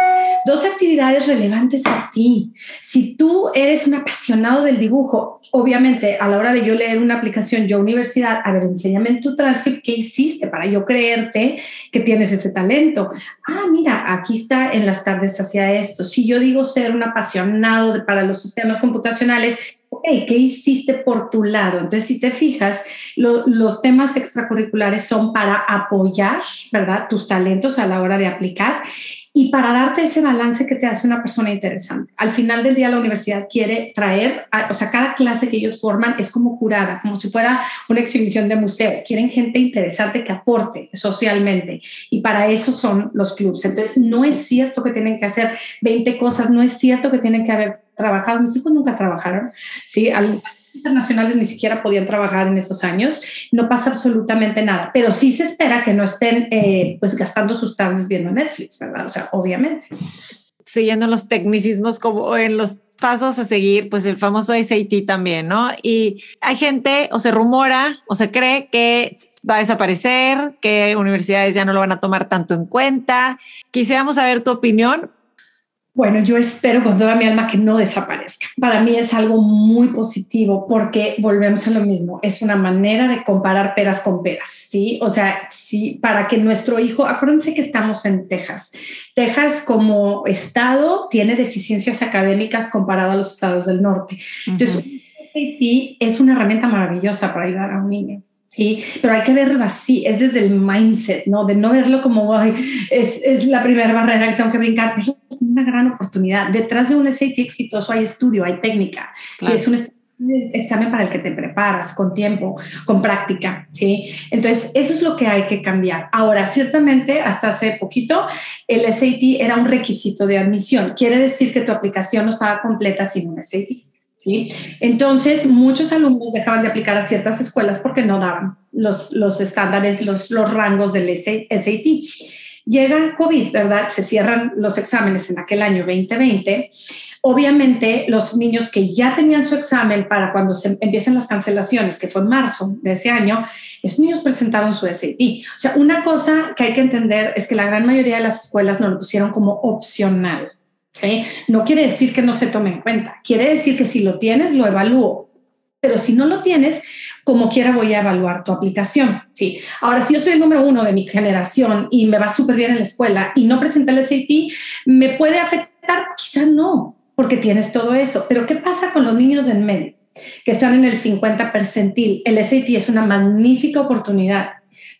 dos actividades relevantes a ti. Si tú eres un apasionado del dibujo, obviamente a la hora de yo leer una aplicación, yo universidad, a ver, enséñame en tu transcript qué hiciste para yo creerte que tienes ese talento. Ah, mira, aquí está en las tardes hacia esto. Si yo digo ser un apasionado para los sistemas computacionales, ok, ¿qué hiciste por tu lado? Entonces, si te fijas, los temas extracurriculares son para apoyar, ¿verdad? Tus talentos a la hora de aplicar y para darte ese balance que te hace una persona interesante. Al final del día la universidad quiere traer, o sea, cada clase que ellos forman es como curada, como si fuera una exhibición de museo. Quieren gente interesante que aporte socialmente y para eso son los clubes. Entonces, no es cierto que tienen que hacer 20 cosas, no es cierto que tienen que haber trabajado. Mis hijos nunca trabajaron, ¿sí? Al, internacionales ni siquiera podían trabajar en esos años, no pasa absolutamente nada, pero sí se espera que no estén eh, pues gastando sus tardes viendo Netflix, ¿verdad? O sea, obviamente. Siguiendo los tecnicismos como en los pasos a seguir, pues el famoso SAT también, ¿no? Y hay gente o se rumora o se cree que va a desaparecer, que universidades ya no lo van a tomar tanto en cuenta. Quisiéramos saber tu opinión, bueno, yo espero con toda mi alma que no desaparezca. Para mí es algo muy positivo porque volvemos a lo mismo. Es una manera de comparar peras con peras, ¿sí? O sea, sí, para que nuestro hijo, acuérdense que estamos en Texas. Texas como estado tiene deficiencias académicas comparado a los estados del norte. Entonces, es una herramienta maravillosa para ayudar a un niño. Sí, pero hay que verlo así, es desde el mindset, ¿no? De no verlo como, Ay, es, es, la primera barrera que tengo que brincar, es una gran oportunidad. Detrás de un SAT exitoso hay estudio, hay técnica, sí, es un examen para el que te preparas con tiempo, con práctica, ¿sí? Entonces, eso es lo que hay que cambiar. Ahora, ciertamente, hasta hace poquito, el SAT era un requisito de admisión. Quiere decir que tu aplicación no estaba completa sin un SAT. Entonces, muchos alumnos dejaban de aplicar a ciertas escuelas porque no daban los, los estándares, los, los rangos del SAT. Llega COVID, ¿verdad? Se cierran los exámenes en aquel año 2020. Obviamente, los niños que ya tenían su examen para cuando se empiezan las cancelaciones, que fue en marzo de ese año, esos niños presentaron su SAT. O sea, una cosa que hay que entender es que la gran mayoría de las escuelas no lo pusieron como opcional. No quiere decir que no se tome en cuenta, quiere decir que si lo tienes, lo evalúo, pero si no lo tienes, como quiera voy a evaluar tu aplicación. Sí. Ahora, si yo soy el número uno de mi generación y me va súper bien en la escuela y no presenté el SAT, ¿me puede afectar? Quizá no, porque tienes todo eso. Pero ¿qué pasa con los niños en medio? que están en el 50 percentil. El SAT es una magnífica oportunidad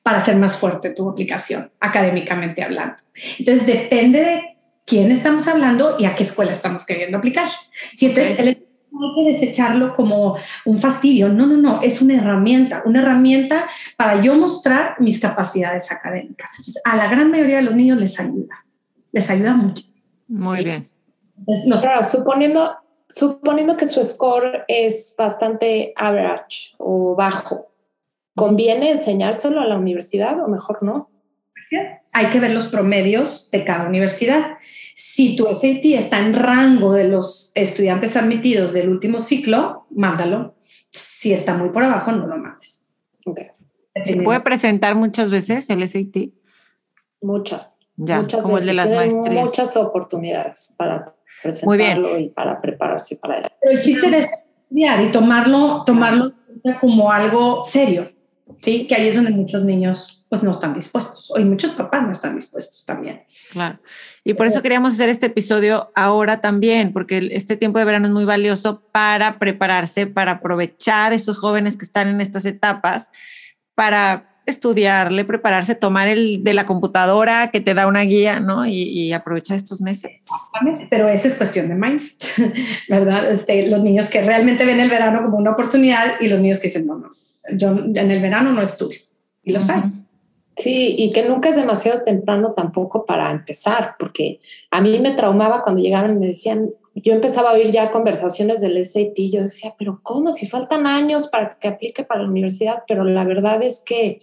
para hacer más fuerte tu aplicación, académicamente hablando. Entonces, depende de quién estamos hablando y a qué escuela estamos queriendo aplicar. Si entonces el hay que desecharlo como un fastidio, no, no, no, es una herramienta, una herramienta para yo mostrar mis capacidades académicas. Entonces, a la gran mayoría de los niños les ayuda, les ayuda mucho. Muy bien. suponiendo, suponiendo que su score es bastante average o bajo, ¿conviene enseñárselo a la universidad o mejor no? Hay que ver los promedios de cada universidad. Si tu SAT está en rango de los estudiantes admitidos del último ciclo, mándalo. Si está muy por abajo, no lo mandes. ¿Se puede presentar muchas veces el SAT? Muchas. Ya, muchas como el de las maestrías. Muchas oportunidades para presentarlo y para prepararse para él. el chiste de estudiar y tomarlo, tomarlo como algo serio, ¿sí? Que ahí es donde muchos niños pues no están dispuestos, o muchos papás no están dispuestos también. Claro. Y por eso queríamos hacer este episodio ahora también, porque este tiempo de verano es muy valioso para prepararse, para aprovechar esos jóvenes que están en estas etapas, para estudiarle, prepararse, tomar el de la computadora que te da una guía, ¿no? Y, aprovechar estos meses. Pero esa es cuestión de mindset, ¿verdad? Este, los niños que realmente ven el verano como una oportunidad y los niños que dicen, no, no, yo en el verano no estudio. Y los hay. Sí, y que nunca es demasiado temprano tampoco para empezar, porque a mí me traumaba cuando llegaron y me decían, yo empezaba a oír ya conversaciones del SAT, yo decía, pero ¿cómo? Si faltan años para que aplique para la universidad, pero la verdad es que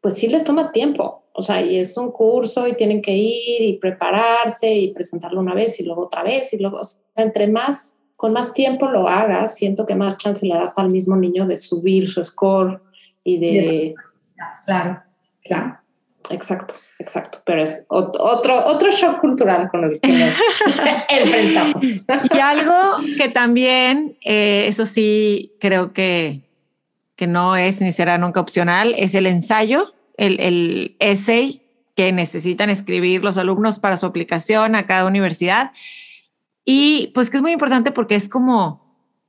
pues sí les toma tiempo, o sea, y es un curso y tienen que ir y prepararse y presentarlo una vez y luego otra vez y luego, o sea, entre más, con más tiempo lo hagas, siento que más chance le das al mismo niño de subir su score y de... Claro Claro. Exacto, exacto. Pero es otro, otro shock cultural con el que nos enfrentamos. Y algo que también, eh, eso sí, creo que, que no es ni será nunca opcional, es el ensayo, el, el essay que necesitan escribir los alumnos para su aplicación a cada universidad. Y pues que es muy importante porque es como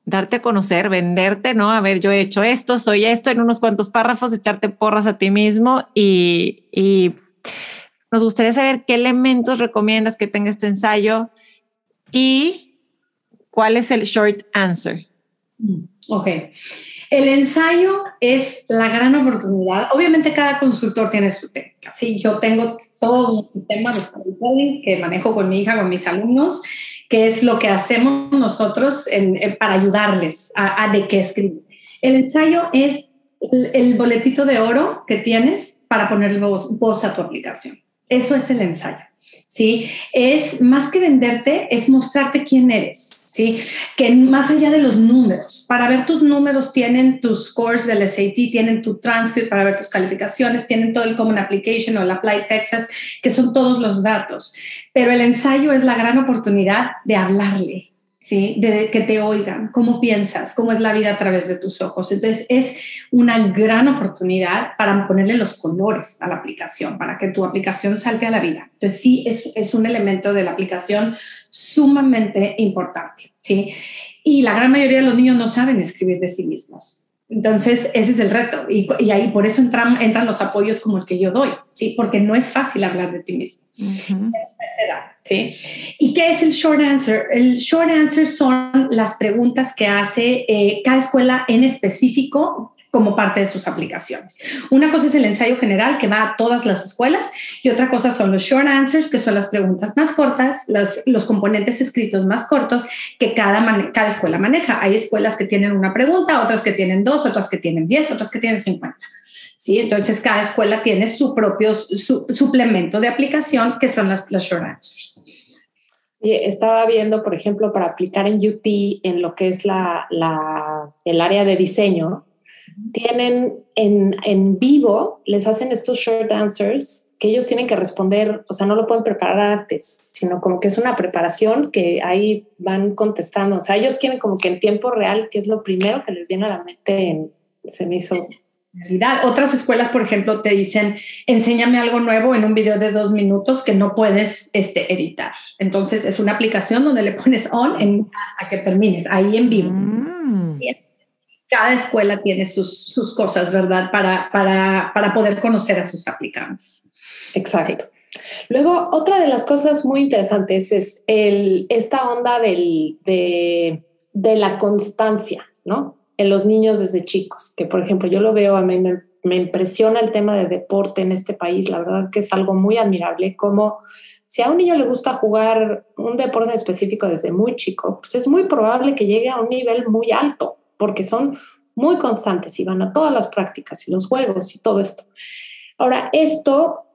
darte a conocer, venderte, ¿no? A ver, yo he hecho esto, soy esto, en unos cuantos párrafos, echarte porras a ti mismo y, y nos gustaría saber qué elementos recomiendas que tenga este ensayo y cuál es el short answer. Mm, ok. El ensayo es la gran oportunidad. Obviamente cada consultor tiene su técnica. Sí, yo tengo todo un sistema de storytelling que manejo con mi hija, con mis alumnos que es lo que hacemos nosotros para ayudarles a, de qué escribir. El ensayo es el, boletito de oro que tienes para ponerle voz, voz a tu aplicación. Eso es el ensayo. ¿sí? Es más que venderte, es mostrarte quién eres. ¿Sí? Que más allá de los números, para ver tus números tienen tus scores del SAT, tienen tu transcript para ver tus calificaciones, tienen todo el Common Application o el Apply Texas, que son todos los datos. Pero el ensayo es la gran oportunidad de hablarle, ¿sí? De que te oigan, cómo piensas, cómo es la vida a través de tus ojos. Entonces, es una gran oportunidad para ponerle los colores a la aplicación, para que tu aplicación salte a la vida. Entonces, sí, es, es un elemento de la aplicación sumamente importante, ¿sí? Y la gran mayoría de los niños no saben escribir de sí mismos. Entonces, ese es el reto. Y, ahí por eso entran, entran los apoyos como el que yo doy, ¿sí? Porque no es fácil hablar de ti mismo. ¿Sí? ¿Y qué es el short answer? El short answer son las preguntas que hace eh, cada escuela en específico como parte de sus aplicaciones. Una cosa es el ensayo general que va a todas las escuelas y otra cosa son los short answers, que son las preguntas más cortas, los, los componentes escritos más cortos que cada, cada escuela maneja. Hay escuelas que tienen una pregunta, otras que tienen dos, otras que tienen diez, otras que tienen cincuenta. ¿Sí? Entonces, cada escuela tiene su propio suplemento de aplicación, que son las, short answers. Estaba viendo, por ejemplo, para aplicar en UT, en lo que es la, la, el área de diseño, tienen en, en, vivo, les hacen estos short answers que ellos tienen que responder, o sea, no lo pueden preparar antes, sino como que es una preparación que ahí van contestando. O sea, ellos quieren como que en tiempo real, que es lo primero que les viene a la mente, en, se me hizo otras escuelas, por ejemplo, te dicen, enséñame algo nuevo en un video de dos minutos que no puedes este, editar. Entonces, es una aplicación donde le pones on en, hasta que termines, ahí en vivo. Mm cada escuela tiene sus, sus cosas, ¿verdad? Para, para, para, poder conocer a sus aplicantes. Exacto. Luego, otra de las cosas muy interesantes es el, esta onda del, de, de, la constancia, ¿no? En los niños desde chicos, que por ejemplo yo lo veo, a mí me, impresiona el tema de deporte en este país, la verdad que es algo muy admirable, como si a un niño le gusta jugar un deporte específico desde muy chico, pues es muy probable que llegue a un nivel muy alto, porque son muy constantes y van a todas las prácticas y los juegos y todo esto. Ahora, esto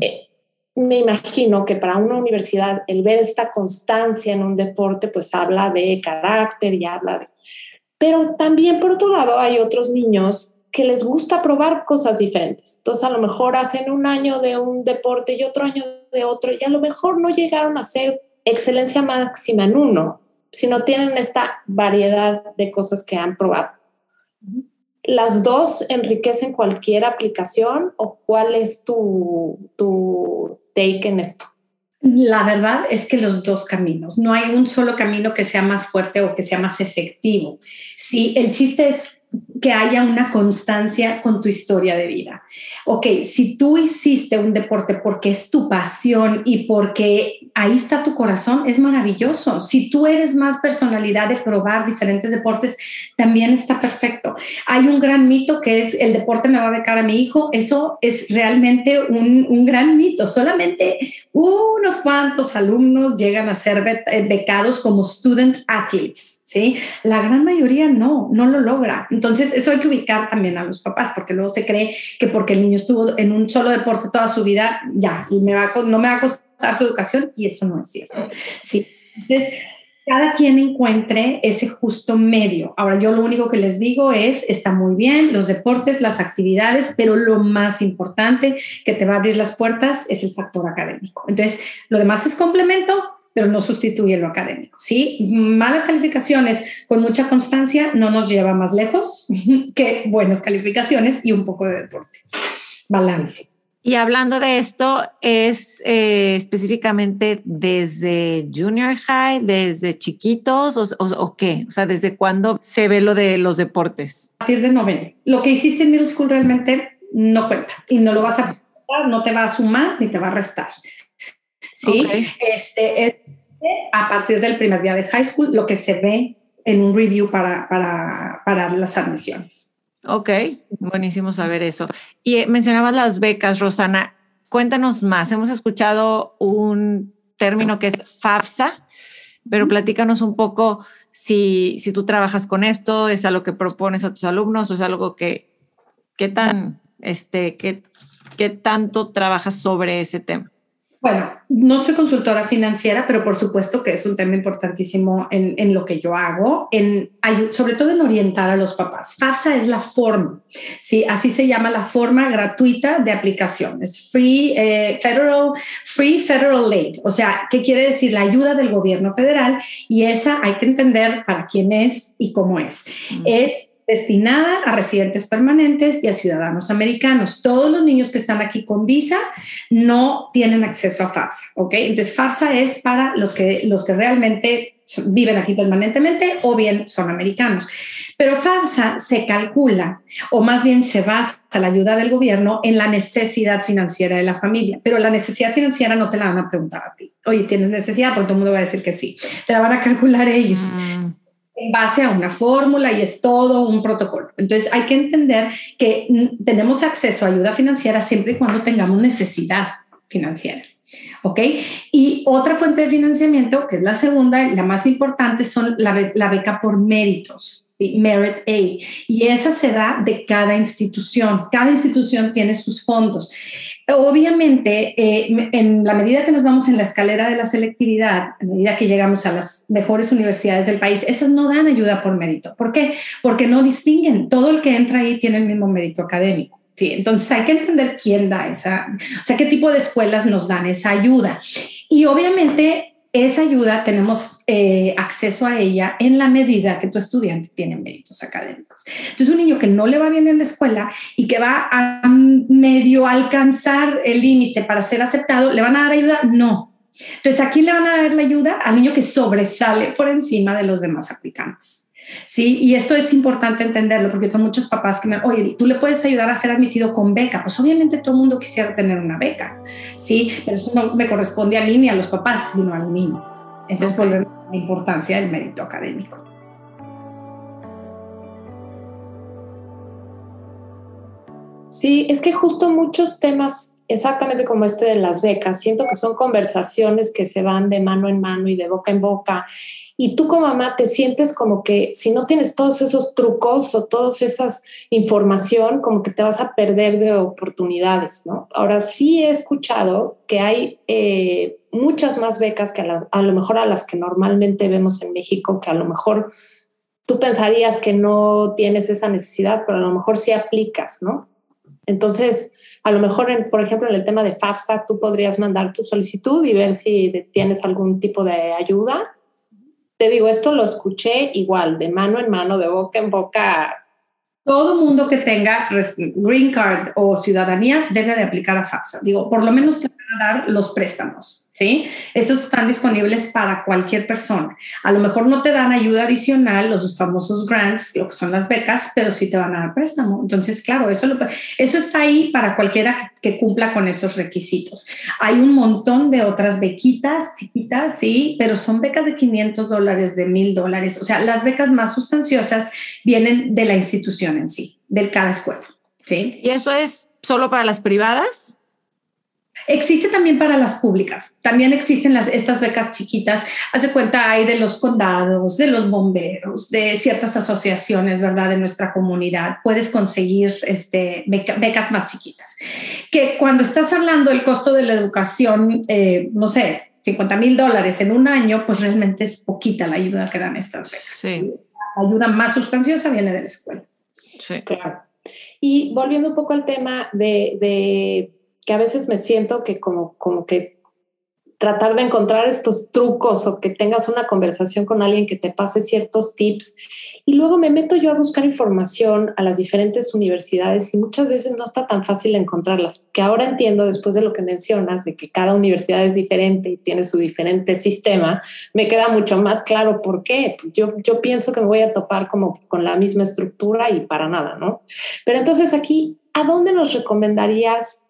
eh, me imagino que para una universidad el ver esta constancia en un deporte pues habla de carácter y habla de... Pero también por otro lado hay otros niños que les gusta probar cosas diferentes. Entonces a lo mejor hacen un año de un deporte y otro año de otro y a lo mejor no llegaron a ser excelencia máxima en uno, sino tienen esta variedad de cosas que han probado. ¿Las dos enriquecen cualquier aplicación o cuál es tu, tu take en esto? La verdad es que los dos caminos, no hay un solo camino que sea más fuerte o que sea más efectivo. Sí, el chiste es que haya una constancia con tu historia de vida. Ok, si tú hiciste un deporte porque es tu pasión y porque ahí está tu corazón, es maravilloso. Si tú eres más personalidad de probar diferentes deportes, también está perfecto. Hay un gran mito que es el deporte me va a becar a mi hijo. Eso es realmente un, un gran mito. Solamente unos cuantos alumnos llegan a ser becados como student athletes ¿sí? La gran mayoría no, no lo logra. Entonces, eso hay que ubicar también a los papás, porque luego se cree que porque el niño estuvo en un solo deporte toda su vida, ya, me va no me va a costar su educación, y eso no es cierto. Sí. Entonces, cada quien encuentre ese justo medio. Ahora, yo lo único que les digo es, está muy bien los deportes, las actividades, pero lo más importante que te va a abrir las puertas es el factor académico. Entonces, lo demás es complemento, pero no sustituye lo académico. ¿sí? Malas calificaciones con mucha constancia no nos lleva más lejos que buenas calificaciones y un poco de deporte. Balance. Y hablando de esto, ¿es eh, específicamente desde junior high, desde chiquitos o, o, qué? O sea, ¿desde cuándo se ve lo de los deportes? A partir de noveno. Lo que hiciste en middle school realmente no cuenta y no lo vas a no te va a sumar ni te va a restar. ¿sí? Este, es a partir del primer día de high school lo que se ve en un review para, para, para las admisiones. Ok, buenísimo saber eso. Y eh, mencionabas las becas, Rosana. Cuéntanos más. Hemos escuchado un término que es FAFSA, pero platícanos un poco si, si tú trabajas con esto, es algo que propones a tus alumnos o es algo que, qué tan, este, qué, qué tanto trabajas sobre ese tema. Bueno, no soy consultora financiera, pero por supuesto que es un tema importantísimo en, lo que yo hago, en, sobre todo en orientar a los papás. FAFSA es la forma, ¿sí? así se llama la forma gratuita de aplicación. Es Free, eh, federal, free Federal Aid, o sea, ¿qué quiere decir? La ayuda del gobierno federal y esa hay que entender para quién es y cómo es. Es destinada a residentes permanentes y a ciudadanos americanos. Todos los niños que están aquí con visa no tienen acceso a FAFSA, ¿ok? Entonces, FAFSA es para los que, los que realmente viven aquí permanentemente o bien son americanos. Pero FAFSA se calcula, o más bien se basa la ayuda del gobierno en la necesidad financiera de la familia. Pero la necesidad financiera no te la van a preguntar a ti. Oye, ¿tienes necesidad? Porque todo el mundo va a decir que sí. Te la van a calcular ellos. Mm en base a una fórmula y es todo un protocolo. Entonces hay que entender que tenemos acceso a ayuda financiera siempre y cuando tengamos necesidad financiera. ¿Ok? Y otra fuente de financiamiento, que es la segunda y la más importante, son la, la beca por méritos. Merit Aid, y esa se da de cada institución. Cada institución tiene sus fondos. Obviamente, eh, en la medida que nos vamos en la escalera de la selectividad, a medida que llegamos a las mejores universidades del país, esas no dan ayuda por mérito. ¿Por qué? Porque no distinguen. Todo el que entra ahí tiene el mismo mérito académico. Sí, entonces hay que entender quién da esa, o sea, qué tipo de escuelas nos dan esa ayuda. Y obviamente esa ayuda tenemos eh, acceso a ella en la medida que tu estudiante tiene méritos académicos. Entonces, un niño que no le va bien en la escuela y que va a medio alcanzar el límite para ser aceptado, ¿le van a dar ayuda? No. Entonces, ¿a quién le van a dar la ayuda? Al niño que sobresale por encima de los demás aplicantes. ¿Sí? Y esto es importante entenderlo porque son muchos papás que me, oye, tú le puedes ayudar a ser admitido con beca. Pues obviamente todo el mundo quisiera tener una beca, ¿sí? Pero eso no me corresponde a mí ni a los papás, sino al niño. Entonces, volvemos a la importancia del mérito académico. Sí, es que justo muchos temas, exactamente como este de las becas, siento que son conversaciones que se van de mano en mano y de boca en boca y tú como mamá te sientes como que si no tienes todos esos trucos o toda esa información, como que te vas a perder de oportunidades, ¿no? Ahora sí he escuchado que hay eh, muchas más becas que a, a lo mejor a las que normalmente vemos en México, que a lo mejor tú pensarías que no tienes esa necesidad, pero a lo mejor sí aplicas, ¿no? Entonces, a lo mejor, por ejemplo, en el tema de FAFSA, tú podrías mandar tu solicitud y ver si tienes algún tipo de ayuda te digo, esto lo escuché igual, de mano en mano, de boca en boca. Todo mundo que tenga green card o ciudadanía debe de aplicar a FAFSA. Digo, por lo menos te van a dar los préstamos. ¿Sí? Esos están disponibles para cualquier persona. A lo mejor no te dan ayuda adicional, los famosos grants, lo que son las becas, pero sí te van a dar préstamo. Entonces, claro, eso, eso está ahí para cualquiera que, cumpla con esos requisitos. Hay un montón de otras bequitas chiquitas, sí, pero son becas de 500 dólares, de 1000 dólares. O sea, las becas más sustanciosas vienen de la institución en sí, de cada escuela. ¿sí? ¿Y eso es solo para las privadas? Existe también para las públicas, también existen las, estas becas chiquitas, haz de cuenta hay de los condados, de los bomberos, de ciertas asociaciones, ¿verdad? De nuestra comunidad, puedes conseguir este, becas más chiquitas. Que cuando estás hablando del costo de la educación, eh, no sé, 50 mil dólares en un año, pues realmente es poquita la ayuda que dan estas becas. Sí. La ayuda más sustanciosa viene de la escuela. Sí. Claro. Y volviendo un poco al tema de que a veces me siento que como, como que tratar de encontrar estos trucos o que tengas una conversación con alguien que te pase ciertos tips. Y luego me meto yo a buscar información a las diferentes universidades y muchas veces no está tan fácil encontrarlas, que ahora entiendo después de lo que mencionas, de que cada universidad es diferente y tiene su diferente sistema, me queda mucho más claro por qué. Yo, yo pienso que me voy a topar como con la misma estructura y para nada, ¿no? Pero entonces aquí, ¿a dónde nos recomendarías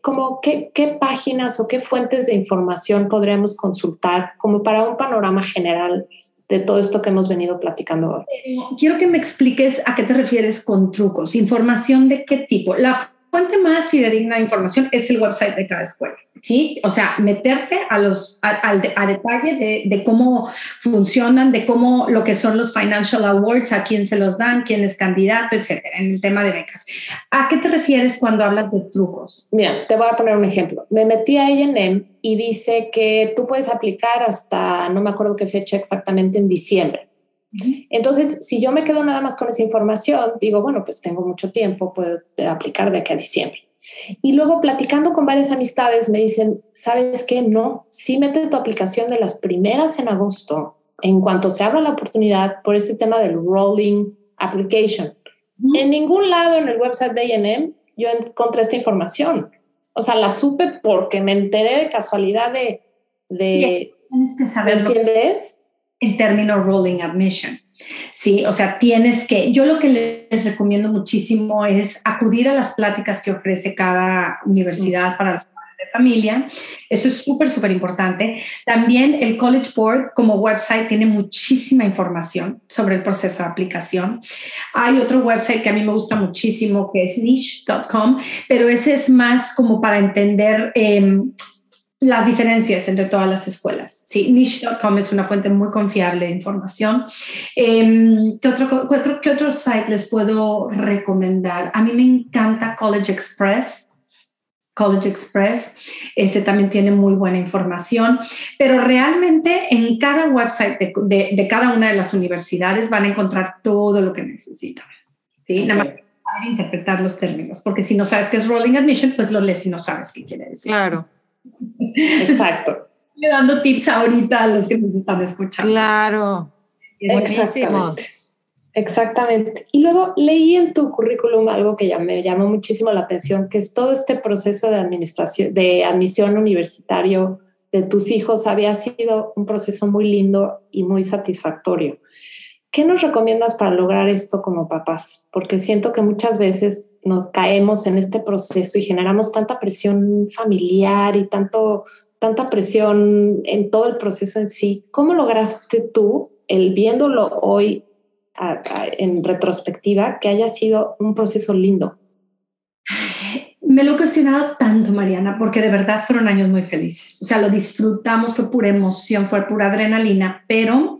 como qué, páginas o qué fuentes de información podríamos consultar como para un panorama general de todo esto que hemos venido platicando hoy? Quiero que me expliques a qué te refieres con trucos, información de qué tipo. Fuente más fidedigna de información es el website de cada escuela, ¿sí? O sea, meterte a, los, a, detalle de, de, cómo funcionan, de cómo lo que son los financial awards, a quién se los dan, quién es candidato, etcétera, en el tema de becas. ¿A qué te refieres cuando hablas de trucos? Mira, te voy a poner un ejemplo. Me metí a A&M y dice que tú puedes aplicar hasta, no me acuerdo qué fecha exactamente, en diciembre. Entonces, si yo me quedo nada más con esa información, digo, bueno, pues tengo mucho tiempo, puedo aplicar de aquí a diciembre. Y luego platicando con varias amistades me dicen, ¿sabes qué? No, sí mete tu aplicación de las primeras en agosto, en cuanto se abra la oportunidad por este tema del rolling application. En ningún lado en el website de A&M yo encontré esta información. O sea, la supe porque me enteré de casualidad de... de Tienes que saber. ¿Entiendes? El término rolling admission. Sí, o sea, tienes que, yo lo que les recomiendo muchísimo es acudir a las pláticas que ofrece cada universidad para los de familia. Eso es súper, súper importante. También el College Board como website tiene muchísima información sobre el proceso de aplicación. Hay otro website que a mí me gusta muchísimo que es niche.com, pero ese es más como para entender eh, las diferencias entre todas las escuelas. Sí, niche.com es una fuente muy confiable de información. Em, ¿qué, otro, qué, otro, site les puedo recomendar? A mí me encanta College Express. College Express, este también tiene muy buena información, pero realmente en cada website de, de, cada una de las universidades van a encontrar todo lo que necesitan. ¿sí? Nada más interpretar los términos, porque si no sabes qué es rolling admission, pues lo lees y no sabes qué quiere decir. Claro. Exacto. Le dando tips ahorita a los que nos están escuchando. Claro. Exactamente. Exactamente. Y luego leí en tu currículum algo que ya me llamó muchísimo la atención, que es todo este proceso de administración, de admisión universitario de tus hijos había sido un proceso muy lindo y muy satisfactorio. ¿Qué nos recomiendas para lograr esto como papás? Porque siento que muchas veces nos caemos en este proceso y generamos tanta presión familiar y tanto, tanta presión en todo el proceso en sí. ¿Cómo lograste tú, el viéndolo hoy en retrospectiva, que haya sido un proceso lindo? Me lo he cuestionado tanto, Mariana, porque de verdad fueron años muy felices. O sea, lo disfrutamos, fue pura emoción, fue pura adrenalina, pero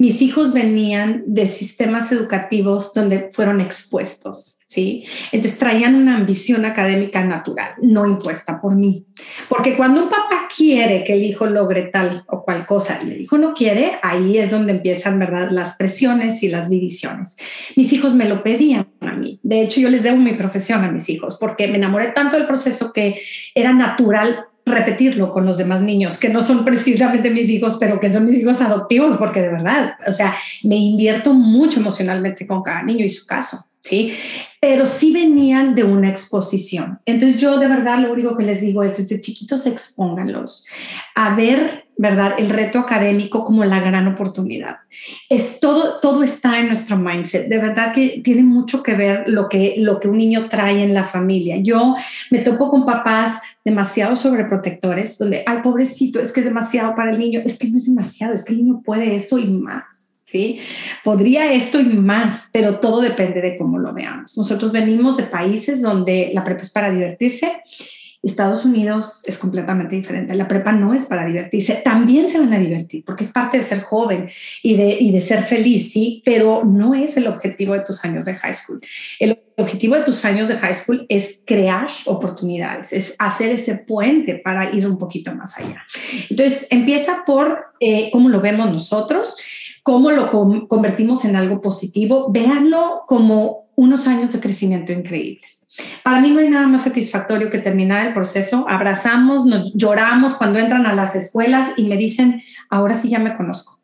mis hijos venían de sistemas educativos donde fueron expuestos, ¿sí? Entonces traían una ambición académica natural, no impuesta por mí. Porque cuando un papá quiere que el hijo logre tal o cual cosa y el hijo no quiere, ahí es donde empiezan, ¿verdad?, las presiones y las divisiones. Mis hijos me lo pedían a mí. De hecho, yo les debo mi profesión a mis hijos porque me enamoré tanto del proceso que era natural repetirlo con los demás niños, que no son precisamente mis hijos, pero que son mis hijos adoptivos, porque de verdad, o sea, me invierto mucho emocionalmente con cada niño y su caso, ¿sí? Pero sí venían de una exposición. Entonces yo de verdad lo único que les digo es, desde chiquitos expónganlos a ver ¿verdad? El reto académico como la gran oportunidad. Es todo, todo está en nuestro mindset. De verdad que tiene mucho que ver lo que, lo que un niño trae en la familia. Yo me topo con papás demasiado sobreprotectores, donde, ay, pobrecito, es que es demasiado para el niño. Es que no es demasiado, es que el niño puede esto y más. ¿Sí? Podría esto y más, pero todo depende de cómo lo veamos. Nosotros venimos de países donde la prepa es para divertirse Estados Unidos es completamente diferente. La prepa no es para divertirse. También se van a divertir porque es parte de ser joven y de, ser feliz, sí, pero no es el objetivo de tus años de high school. El objetivo de tus años de high school es crear oportunidades, es hacer ese puente para ir un poquito más allá. Entonces, empieza por eh, cómo lo vemos nosotros, cómo lo convertimos en algo positivo. Véanlo como unos años de crecimiento increíbles para mí no hay nada más satisfactorio que terminar el proceso. Abrazamos, nos lloramos cuando entran a las escuelas y me dicen, ahora sí ya me conozco.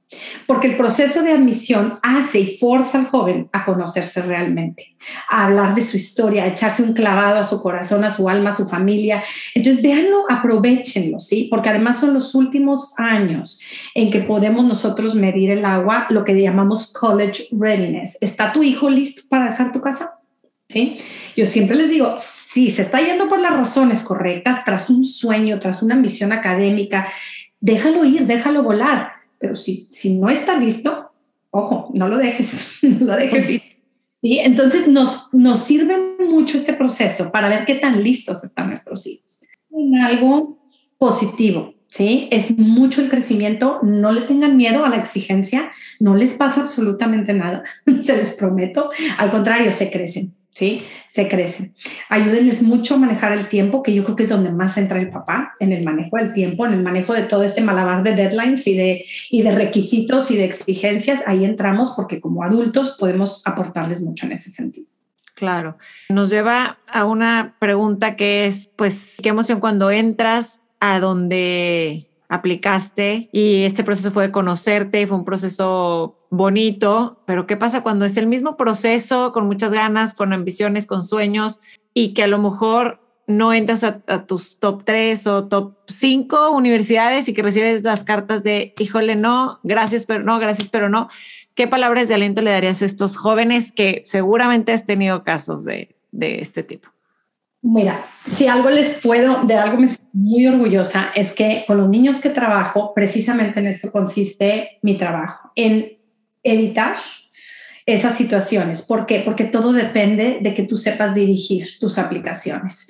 Porque el proceso de admisión hace y forza al joven a conocerse realmente, a hablar de su historia, a echarse un clavado a su corazón, a su alma, a su familia. Entonces, véanlo, aprovechenlo, ¿sí? Porque además son los últimos años en que podemos nosotros medir el agua, lo que llamamos college readiness. ¿Está tu hijo listo para dejar tu casa? ¿Sí? Yo siempre les digo, si se está yendo por las razones correctas, tras un sueño, tras una misión académica, déjalo ir, déjalo volar. Pero si, si no está listo, ojo, no lo dejes, no lo dejes ir. ¿sí? Entonces nos, nos sirve mucho este proceso para ver qué tan listos están nuestros hijos. En algo positivo, ¿sí? Es mucho el crecimiento, no le tengan miedo a la exigencia, no les pasa absolutamente nada, se los prometo, al contrario, se crecen. ¿Sí? Se crecen. Ayúdenles mucho a manejar el tiempo, que yo creo que es donde más entra el papá, en el manejo del tiempo, en el manejo de todo este malabar de deadlines y de, y de requisitos y de exigencias. Ahí entramos porque como adultos podemos aportarles mucho en ese sentido. Claro. Nos lleva a una pregunta que es, pues, ¿qué emoción cuando entras a donde aplicaste y este proceso fue de conocerte y fue un proceso bonito, pero ¿qué pasa cuando es el mismo proceso, con muchas ganas, con ambiciones, con sueños y que a lo mejor no entras a, tus top 3 o top 5 universidades y que recibes las cartas de, híjole, no, gracias, pero no, gracias, pero no? ¿Qué palabras de aliento le darías a estos jóvenes que seguramente has tenido casos de, de este tipo? Mira, si algo les puedo, de algo me siento muy orgullosa, es que con los niños que trabajo, precisamente en eso consiste mi trabajo, en evitar esas situaciones. ¿Por qué? Porque todo depende de que tú sepas dirigir tus aplicaciones.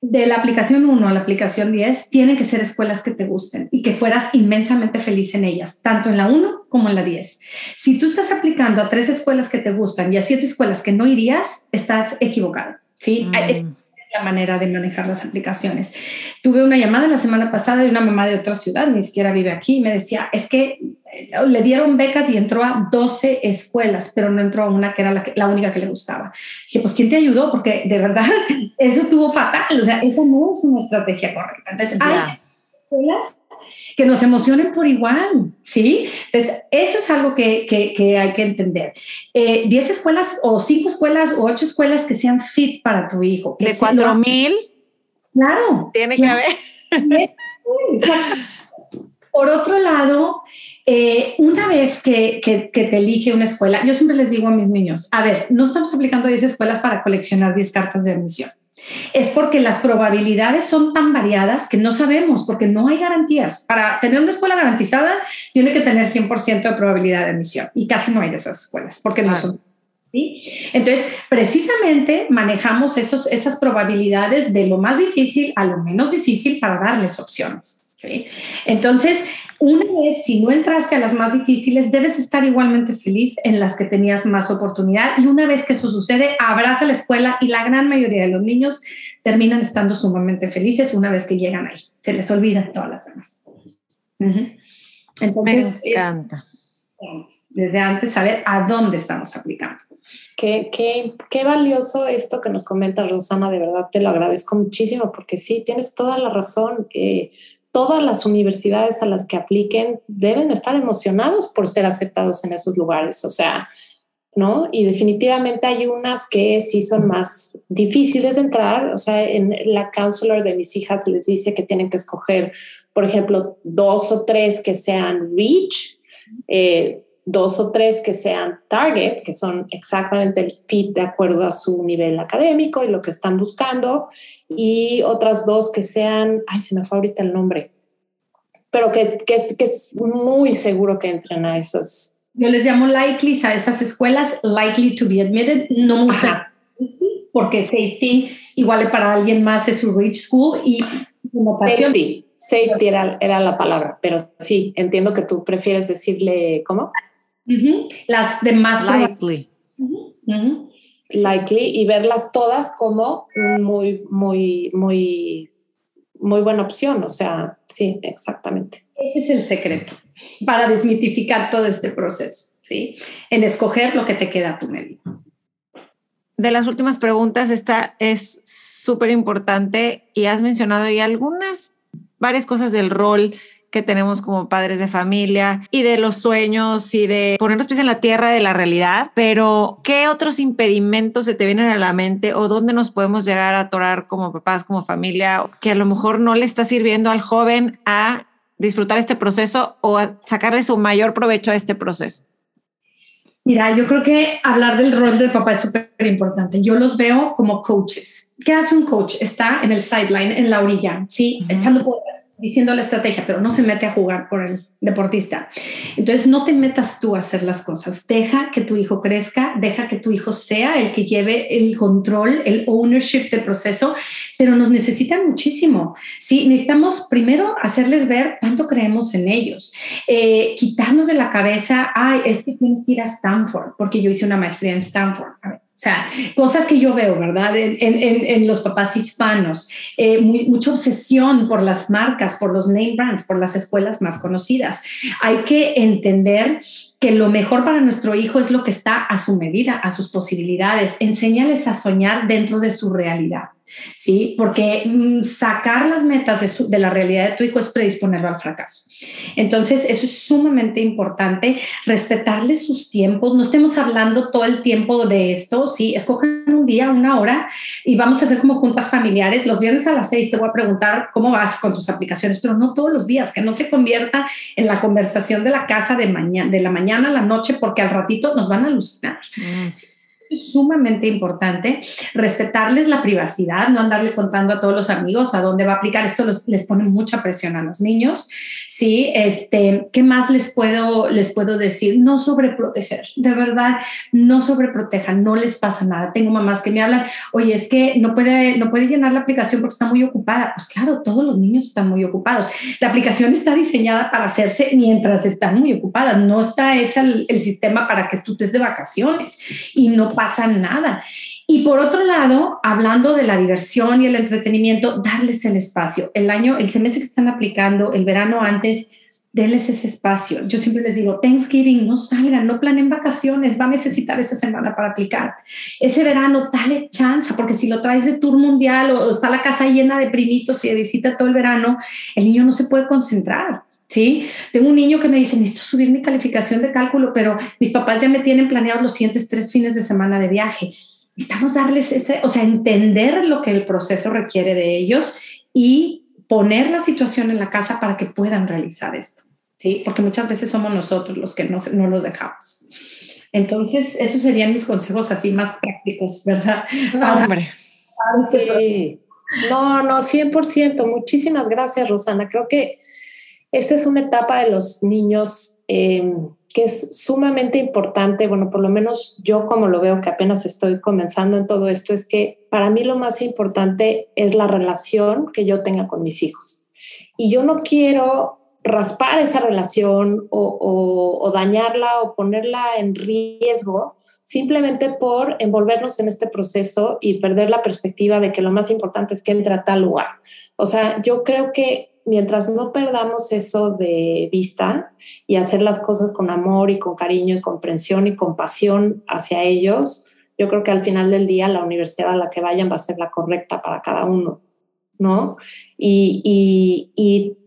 De la aplicación 1 a la aplicación 10, tienen que ser escuelas que te gusten y que fueras inmensamente feliz en ellas, tanto en la 1 como en la 10. Si tú estás aplicando a tres escuelas que te gustan y a siete escuelas que no irías, estás equivocado. ¿sí? Mm la manera de manejar las aplicaciones. Tuve una llamada la semana pasada de una mamá de otra ciudad, ni siquiera vive aquí, y me decía, es que eh, le dieron becas y entró a 12 escuelas, pero no entró a una que era la, la única que le gustaba. Dije, pues ¿quién te ayudó? Porque de verdad eso estuvo fatal, o sea, esa no es una estrategia correcta. Entonces, hay escuelas que nos emocionen por igual, ¿sí? Entonces, eso es algo que, que, hay que entender. Eh, diez escuelas o cinco escuelas o ocho escuelas que sean fit para tu hijo. ¿De cuatro mil? Claro. Tiene que haber. Por otro lado, eh, una vez que, que, que, te elige una escuela, yo siempre les digo a mis niños, a ver, no estamos aplicando 10 escuelas para coleccionar 10 cartas de admisión es porque las probabilidades son tan variadas que no sabemos, porque no hay garantías. Para tener una escuela garantizada, tiene que tener 100% de probabilidad de admisión y casi no hay de esas escuelas, porque no son. ¿sí? Entonces, precisamente manejamos esos, esas probabilidades de lo más difícil a lo menos difícil para darles opciones. ¿Sí? Entonces, una vez, si no entraste a las más difíciles, debes estar igualmente feliz en las que tenías más oportunidad. Y una vez que eso sucede, abraza la escuela y la gran mayoría de los niños terminan estando sumamente felices una vez que llegan ahí. Se les olvidan todas las demás. Entonces, Me encanta. desde antes saber a dónde estamos aplicando. Qué, qué, qué, valioso esto que nos comenta Rosana, de verdad te lo agradezco muchísimo porque sí, tienes toda la razón. Eh, todas las universidades a las que apliquen deben estar emocionados por ser aceptados en esos lugares, o sea, ¿no? Y definitivamente hay unas que sí son más difíciles de entrar, o sea, en la counselor de mis hijas les dice que tienen que escoger, por ejemplo, dos o tres que sean reach, eh, dos o tres que sean target, que son exactamente el fit de acuerdo a su nivel académico y lo que están buscando, y otras dos que sean, ay, se me fue ahorita el nombre, pero que, que, que es muy seguro que entren a esos. Yo les llamo likely a esas escuelas, likely to be admitted, no porque safety igual para alguien más es su rich school y Safety, safety era, era la palabra, pero sí, entiendo que tú prefieres decirle, ¿cómo? Las demás. Likely. Likely y verlas todas como muy, muy, muy, muy buena opción. O sea, sí, exactamente. Ese es el secreto para desmitificar todo este proceso, ¿sí? En escoger lo que te queda a tu medio. De las últimas preguntas, esta es súper importante y has mencionado ahí algunas, varias cosas del rol que tenemos como padres de familia y de los sueños y de poner los pies en la tierra de la realidad, pero ¿qué otros impedimentos se te vienen a la mente o dónde nos podemos llegar a atorar como papás, como familia, que a lo mejor no le está sirviendo al joven a disfrutar este proceso o a sacarle su mayor provecho a este proceso? Mira, yo creo que hablar del rol del papá es súper importante. Yo los veo como coaches ¿qué hace un coach? Está en el sideline, en la orilla, ¿sí? Echando porras diciendo la estrategia, pero no se mete a jugar por el deportista. Entonces, no te metas tú a hacer las cosas. Deja que tu hijo crezca, deja que tu hijo sea el que lleve el control, el ownership del proceso, pero nos necesitan muchísimo. Sí, necesitamos primero hacerles ver cuánto creemos en ellos, eh, quitarnos de la cabeza, ay, es que tienes que ir a Stanford, porque yo hice una maestría en Stanford. A ver, o sea, cosas que yo veo, ¿verdad? En, los papás hispanos, eh, mucha obsesión por las marcas, por los name brands, por las escuelas más conocidas. Hay que entender que lo mejor para nuestro hijo es lo que está a su medida, a sus posibilidades. Enséñales a soñar dentro de su realidad. ¿Sí? Porque mm, sacar las metas de, de, la realidad de tu hijo es predisponerlo al fracaso. Entonces, eso es sumamente importante, respetarle sus tiempos, no estemos hablando todo el tiempo de esto, ¿sí? Escogen un día, una hora y vamos a hacer como juntas familiares. Los viernes a las seis te voy a preguntar cómo vas con tus aplicaciones, pero no todos los días, que no se convierta en la conversación de la casa de, mañana, de la mañana a la noche, porque al ratito nos van a alucinar. Mm es sumamente importante respetarles la privacidad, no andarle contando a todos los amigos a dónde va a aplicar. Esto les pone mucha presión a los niños. Sí, este, ¿qué más les puedo, les puedo decir? No sobreproteger, de verdad, no sobreprotejan, no les pasa nada. Tengo mamás que me hablan, oye, es que no puede, no puede llenar la aplicación porque está muy ocupada. Pues claro, todos los niños están muy ocupados. La aplicación está diseñada para hacerse mientras están muy ocupadas, no está hecha el, el sistema para que tú estés de vacaciones y no pasa nada. Y por otro lado, hablando de la diversión y el entretenimiento, darles el espacio. El año, el semestre que están aplicando, el verano antes, denles ese espacio. Yo siempre les digo, Thanksgiving, no salgan, no planeen vacaciones, va a necesitar esa semana para aplicar. Ese verano, dale chance, porque si lo traes de tour mundial o, está la casa llena de primitos y de visita todo el verano, el niño no se puede concentrar. ¿Sí? Tengo un niño que me dice, necesito subir mi calificación de cálculo, pero mis papás ya me tienen planeados los siguientes tres fines de semana de viaje. Necesitamos darles ese, o sea, entender lo que el proceso requiere de ellos y poner la situación en la casa para que puedan realizar esto, ¿sí? Porque muchas veces somos nosotros los que no, no los dejamos. Entonces, esos serían mis consejos así más prácticos, ¿verdad? hombre. No, no, 100%. Muchísimas gracias, Rosana. Creo que esta es una etapa de los niños em, que es sumamente importante, bueno, por lo menos yo como lo veo que apenas estoy comenzando en todo esto, es que para mí lo más importante es la relación que yo tenga con mis hijos. Y yo no quiero raspar esa relación o, o dañarla o ponerla en riesgo simplemente por envolvernos en este proceso y perder la perspectiva de que lo más importante es que entre a tal lugar. O sea, yo creo que mientras no perdamos eso de vista y hacer las cosas con amor y con cariño y comprensión y compasión hacia ellos, yo creo que al final del día la universidad a la que vayan va a ser la correcta para cada uno, ¿no? Y, y, y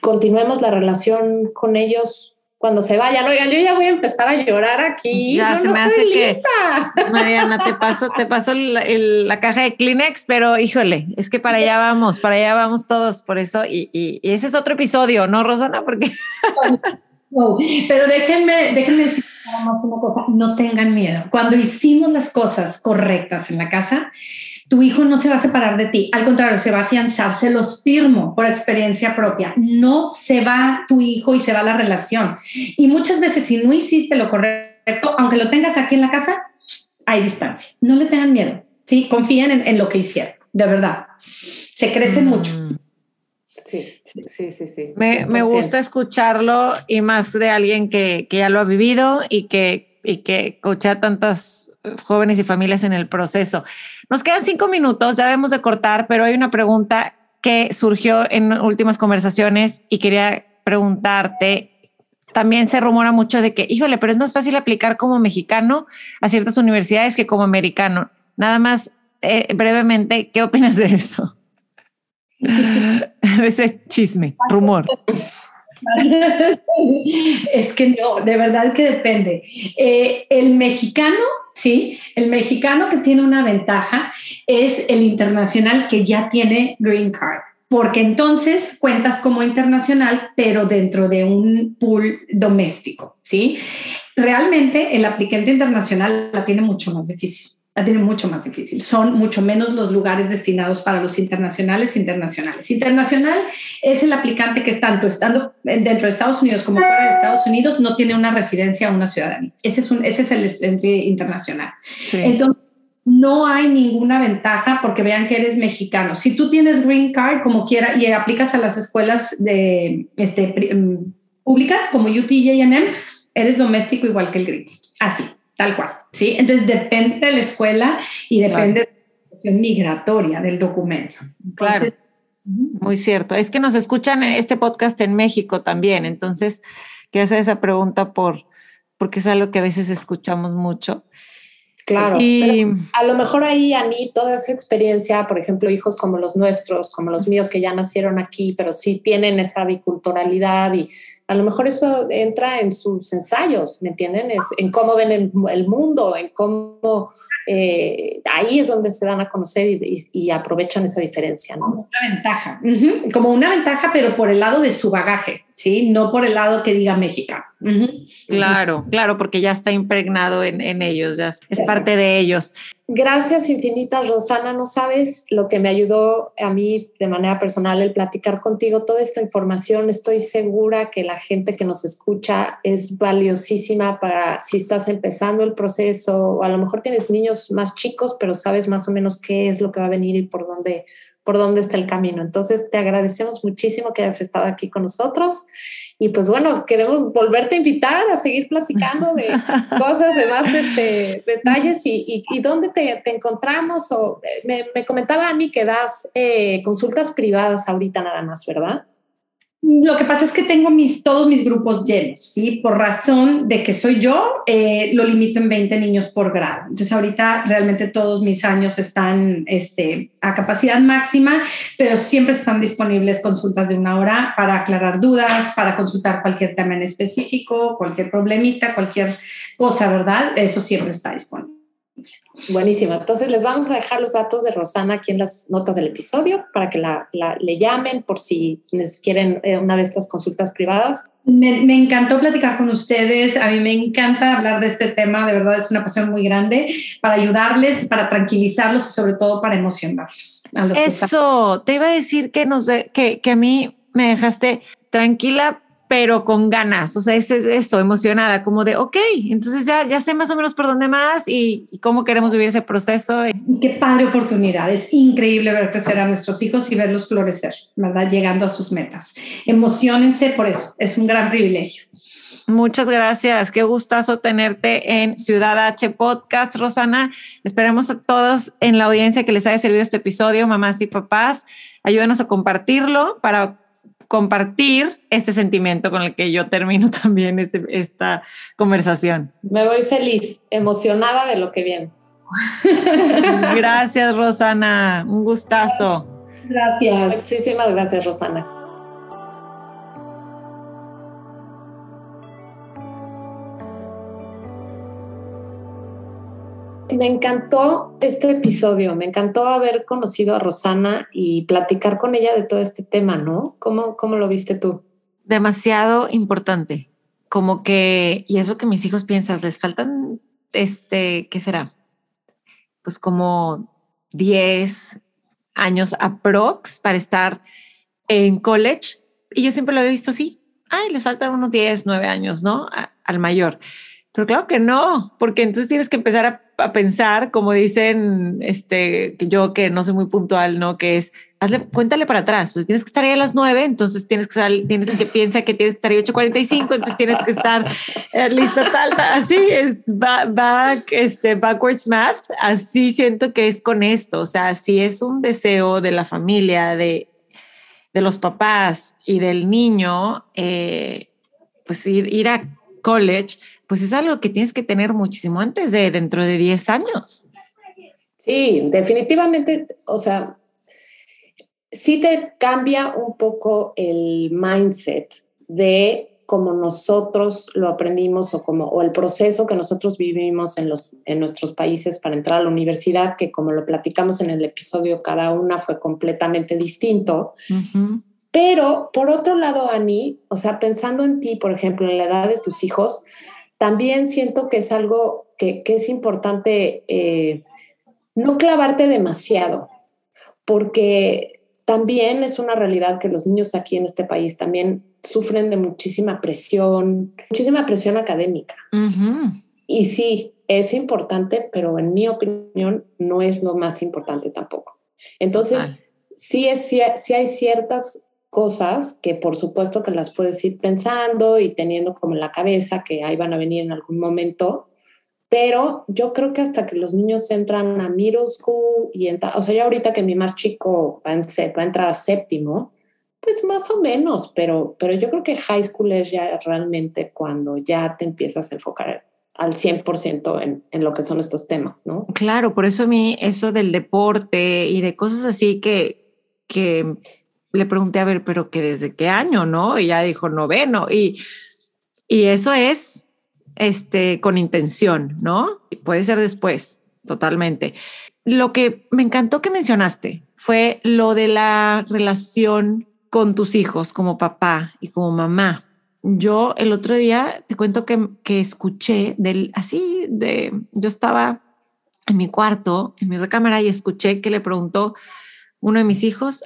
continuemos la relación con ellos cuando se vayan. Oigan, yo ya voy a empezar a llorar aquí. Ya se me hace que. Mariana, te paso, te paso la caja de Kleenex, pero híjole, es que para allá vamos, para allá vamos todos, por eso. Y, y, ese es otro episodio, ¿no, Rosana? Porque. pero déjenme, déjenme decir una cosa, no tengan miedo. Cuando hicimos las cosas correctas en la casa, tu hijo no se va a separar de ti, al contrario, se va a afianzar, se los firmo por experiencia propia. No se va tu hijo y se va la relación. Y muchas veces si no hiciste lo correcto, aunque lo tengas aquí en la casa, hay distancia. No le tengan miedo, ¿sí? Confíen en, lo que hicieron, de verdad. Se crece mm. mucho. Sí, sí, sí, sí. Me, me, gusta escucharlo y más de alguien que, que ya lo ha vivido y que, y que escucha tantas jóvenes y familias en el proceso. Nos quedan cinco minutos, ya debemos de cortar, pero hay una pregunta que surgió en últimas conversaciones y quería preguntarte. También se rumora mucho de que, híjole, pero es más fácil aplicar como mexicano a ciertas universidades que como americano. Nada más, eh, brevemente, ¿qué opinas de eso? de ese chisme, rumor. es que no, de verdad que depende. Eh, el mexicano ¿sí? El mexicano que tiene una ventaja es el internacional que ya tiene green card, porque entonces cuentas como internacional, pero dentro de un pool doméstico, ¿sí? Realmente el aplicante internacional la tiene mucho más difícil. La tiene mucho más difícil. Son mucho menos los lugares destinados para los internacionales internacionales. Internacional es el aplicante que tanto estando dentro de Estados Unidos como fuera de Estados Unidos no tiene una residencia o una ciudadanía. Ese es, un, ese es el estudiante internacional. Entonces, no hay ninguna ventaja porque vean que eres mexicano. Si tú tienes green card como quiera y aplicas a las escuelas de, este, mm, públicas como UT y eres doméstico igual que el gringo. Así tal cual, ¿sí? Entonces depende de la escuela y depende de la situación migratoria del documento. claro. Muy cierto. Es que nos escuchan en este podcast en México también, entonces quiero hacer esa pregunta por, porque es algo que a veces escuchamos mucho. Claro, y a lo mejor ahí a mí toda esa experiencia, por ejemplo, hijos como los nuestros, como los míos que ya nacieron aquí, pero sí tienen esa biculturalidad y a lo mejor eso entra en sus ensayos, ¿me entienden? Es en cómo ven el, mundo, en cómo eh, ahí es donde se dan a conocer y, aprovechan esa diferencia, ¿no? Una ventaja, como una ventaja, pero por el lado de su bagaje, ¿sí? No por el lado que diga México. Claro, claro, porque ya está impregnado en, en ellos, ya es parte de ellos. Gracias infinitas, Rosana. No sabes lo que me ayudó a mí de manera personal el platicar contigo toda esta información. Estoy segura que la gente que nos escucha es valiosísima para si estás empezando el proceso o a lo mejor tienes niños más chicos, pero sabes más o menos qué es lo que va a venir y por dónde, por dónde está el camino. Entonces, te agradecemos muchísimo que hayas estado aquí con nosotros y pues bueno, queremos volverte a invitar a seguir platicando de cosas, de más este, detalles y, y, dónde te, te, encontramos. O, me, me, comentaba Ani que das eh, consultas privadas ahorita nada más, ¿verdad? Lo que pasa es que tengo mis, todos mis grupos llenos, ¿sí? Por razón de que soy yo, eh, lo limito en 20 niños por grado. Entonces ahorita realmente todos mis años están este, a capacidad máxima, pero siempre están disponibles consultas de una hora para aclarar dudas, para consultar cualquier tema en específico, cualquier problemita, cualquier cosa, ¿verdad? Eso siempre está disponible. Buenísimo. Entonces les vamos a dejar los datos de Rosana aquí en las notas del episodio para que la, le llamen por si quieren eh, una de estas consultas privadas. Me, me, encantó platicar con ustedes. A mí me encanta hablar de este tema. De verdad es una pasión muy grande para ayudarles, para tranquilizarlos y sobre todo para emocionarlos. Eso, te iba a decir que, nos que, que a mí me dejaste tranquila pero con ganas, o sea, es, eso, emocionada, como de, ok, entonces ya, ya sé más o menos por dónde más y, cómo queremos vivir ese proceso. Y qué padre oportunidad, es increíble ver crecer a nuestros hijos y verlos florecer, ¿verdad? Llegando a sus metas. Emocionense por eso, es un gran privilegio. Muchas gracias. Qué gustazo tenerte en Ciudad H Podcast, Rosana. Esperemos a todos en la audiencia que les haya servido este episodio, mamás y papás. Ayúdenos a compartirlo para compartir este sentimiento con el que yo termino también este, esta conversación. Me voy feliz, emocionada de lo que viene. gracias, Rosana. Un gustazo. Gracias. Muchísimas gracias, Rosana. Me encantó este episodio, me encantó haber conocido a Rosana y platicar con ella de todo este tema, ¿no? ¿Cómo, cómo lo viste tú? Demasiado importante. Como que, y eso que mis hijos piensan, les faltan, este, ¿qué será? Pues como 10 años aprox para estar en college. Y yo siempre lo había visto así. Ay, les faltan unos 10, 9 años, ¿no? al mayor. Pero claro que no, porque entonces tienes que empezar a a pensar, como dicen, este, yo que no soy muy puntual, ¿no? Que es, hazle, cuéntale para atrás. Entonces tienes que estar ahí a las nueve, entonces tienes que salir, tienes que piensa que tienes que estar ahí 8.45, entonces tienes que estar eh, lista tal, así es, back, este, backwards math, así siento que es con esto. O sea, si es un deseo de la familia, de, de los papás y del niño, eh, pues ir, ir a college, pues es algo que tienes que tener muchísimo antes de dentro de 10 años. Sí, definitivamente, o sea, sí te cambia un poco el mindset de cómo nosotros lo aprendimos o como o el proceso que nosotros vivimos en los en nuestros países para entrar a la universidad que como lo platicamos en el episodio cada una fue completamente distinto pero por otro lado Ani o sea pensando en ti por ejemplo en la edad de tus hijos también siento que es algo que, es importante eh, no clavarte demasiado, porque también es una realidad que los niños aquí en este país también sufren de muchísima presión, muchísima presión académica. Y sí, es importante, pero en mi opinión no es lo más importante tampoco. Entonces, sí, es, sí hay ciertas cosas que por supuesto que las puedes ir pensando y teniendo como en la cabeza que ahí van a venir en algún momento, pero yo creo que hasta que los niños entran a middle school y entra, o sea, ya ahorita que mi más chico va va a entrar a séptimo, pues más o menos, pero, pero yo creo que high school es ya realmente cuando ya te empiezas a enfocar al 100% en, en lo que son estos temas, ¿no? Claro, por eso a mí eso del deporte y de cosas así que, que le pregunté, a ver, pero que desde qué año, ¿no? Y ya dijo noveno. Y, y eso es este, con intención, ¿no? Puede ser después, totalmente. Lo que me encantó que mencionaste fue lo de la relación con tus hijos como papá y como mamá. Yo el otro día te cuento que, que escuché del así de yo estaba en mi cuarto, en mi recámara y escuché que le preguntó uno de mis hijos,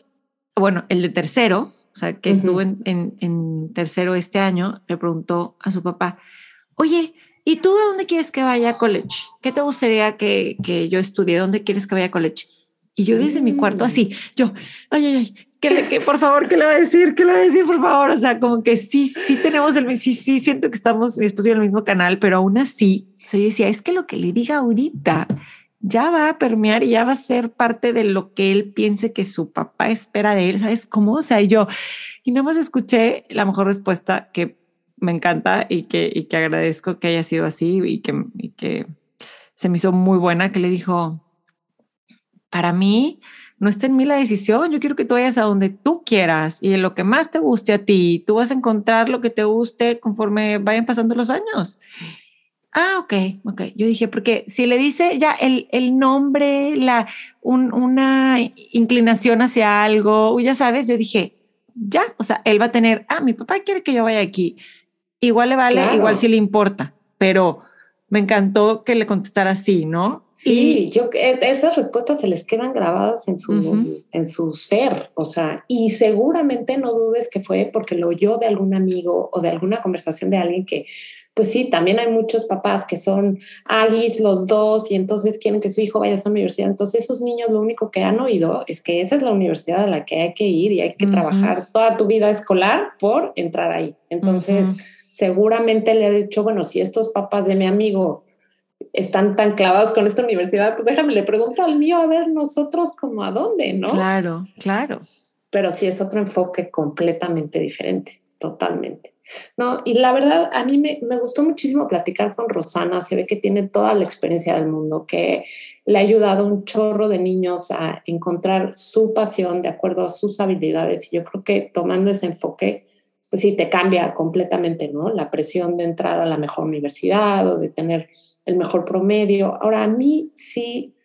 bueno, el de tercero, o sea, que estuvo en, en, tercero este año, le preguntó a su papá, oye, ¿y tú a dónde quieres que vaya a college? ¿Qué te gustaría que, que yo estudie? ¿Dónde quieres que vaya a college? Y yo desde mi cuarto así, mm. yo, ay, ay, ay, que, por favor, ¿qué le va a decir? ¿Qué le va a decir, por favor? O sea, como que sí, sí tenemos el, sí, sí, siento que estamos, mi esposo y el mismo canal, pero aún así, yo decía, es que lo que le diga ahorita ya va a permear y ya va a ser parte de lo que él piense que su papá espera de él, ¿sabes cómo? O sea, yo, y no más escuché la mejor respuesta que me encanta y que, y que agradezco que haya sido así y que, y que se me hizo muy buena, que le dijo, para mí, no está en mí la decisión, yo quiero que tú vayas a donde tú quieras y en lo que más te guste a ti, tú vas a encontrar lo que te guste conforme vayan pasando los años. Ah, ok, ok. Yo dije, porque si le dice ya el, el nombre, la, una inclinación hacia algo, ya sabes, yo dije, ya, o sea, él va a tener, ah, mi papá quiere que yo vaya aquí. Igual le vale, igual sí le importa, pero me encantó que le contestara así, ¿no? Sí, yo eh, esas respuestas se les quedan grabadas en su, en su ser, o sea, y seguramente no dudes que fue porque lo oyó de algún amigo o de alguna conversación de alguien que, pues sí, también hay muchos papás que son aguis los dos y entonces quieren que su hijo vaya a esa universidad. Entonces esos niños lo único que han oído es que esa es la universidad a la que hay que ir y hay que trabajar toda tu vida escolar por entrar ahí. Entonces seguramente le ha dicho, bueno, si estos papás de mi amigo están tan clavados con esta universidad, pues déjame, le pregunto al mío a ver nosotros como a dónde, ¿no? Claro, claro. Pero sí es otro enfoque completamente diferente, totalmente. No, y la verdad, a mí me, me, gustó muchísimo platicar con Rosana, se ve que tiene toda la experiencia del mundo, que le ha ayudado un chorro de niños a encontrar su pasión de acuerdo a sus habilidades. Y yo creo que tomando ese enfoque, pues sí, te cambia completamente, ¿no? La presión de entrar a la mejor universidad o de tener el mejor promedio. Ahora, a mí sí,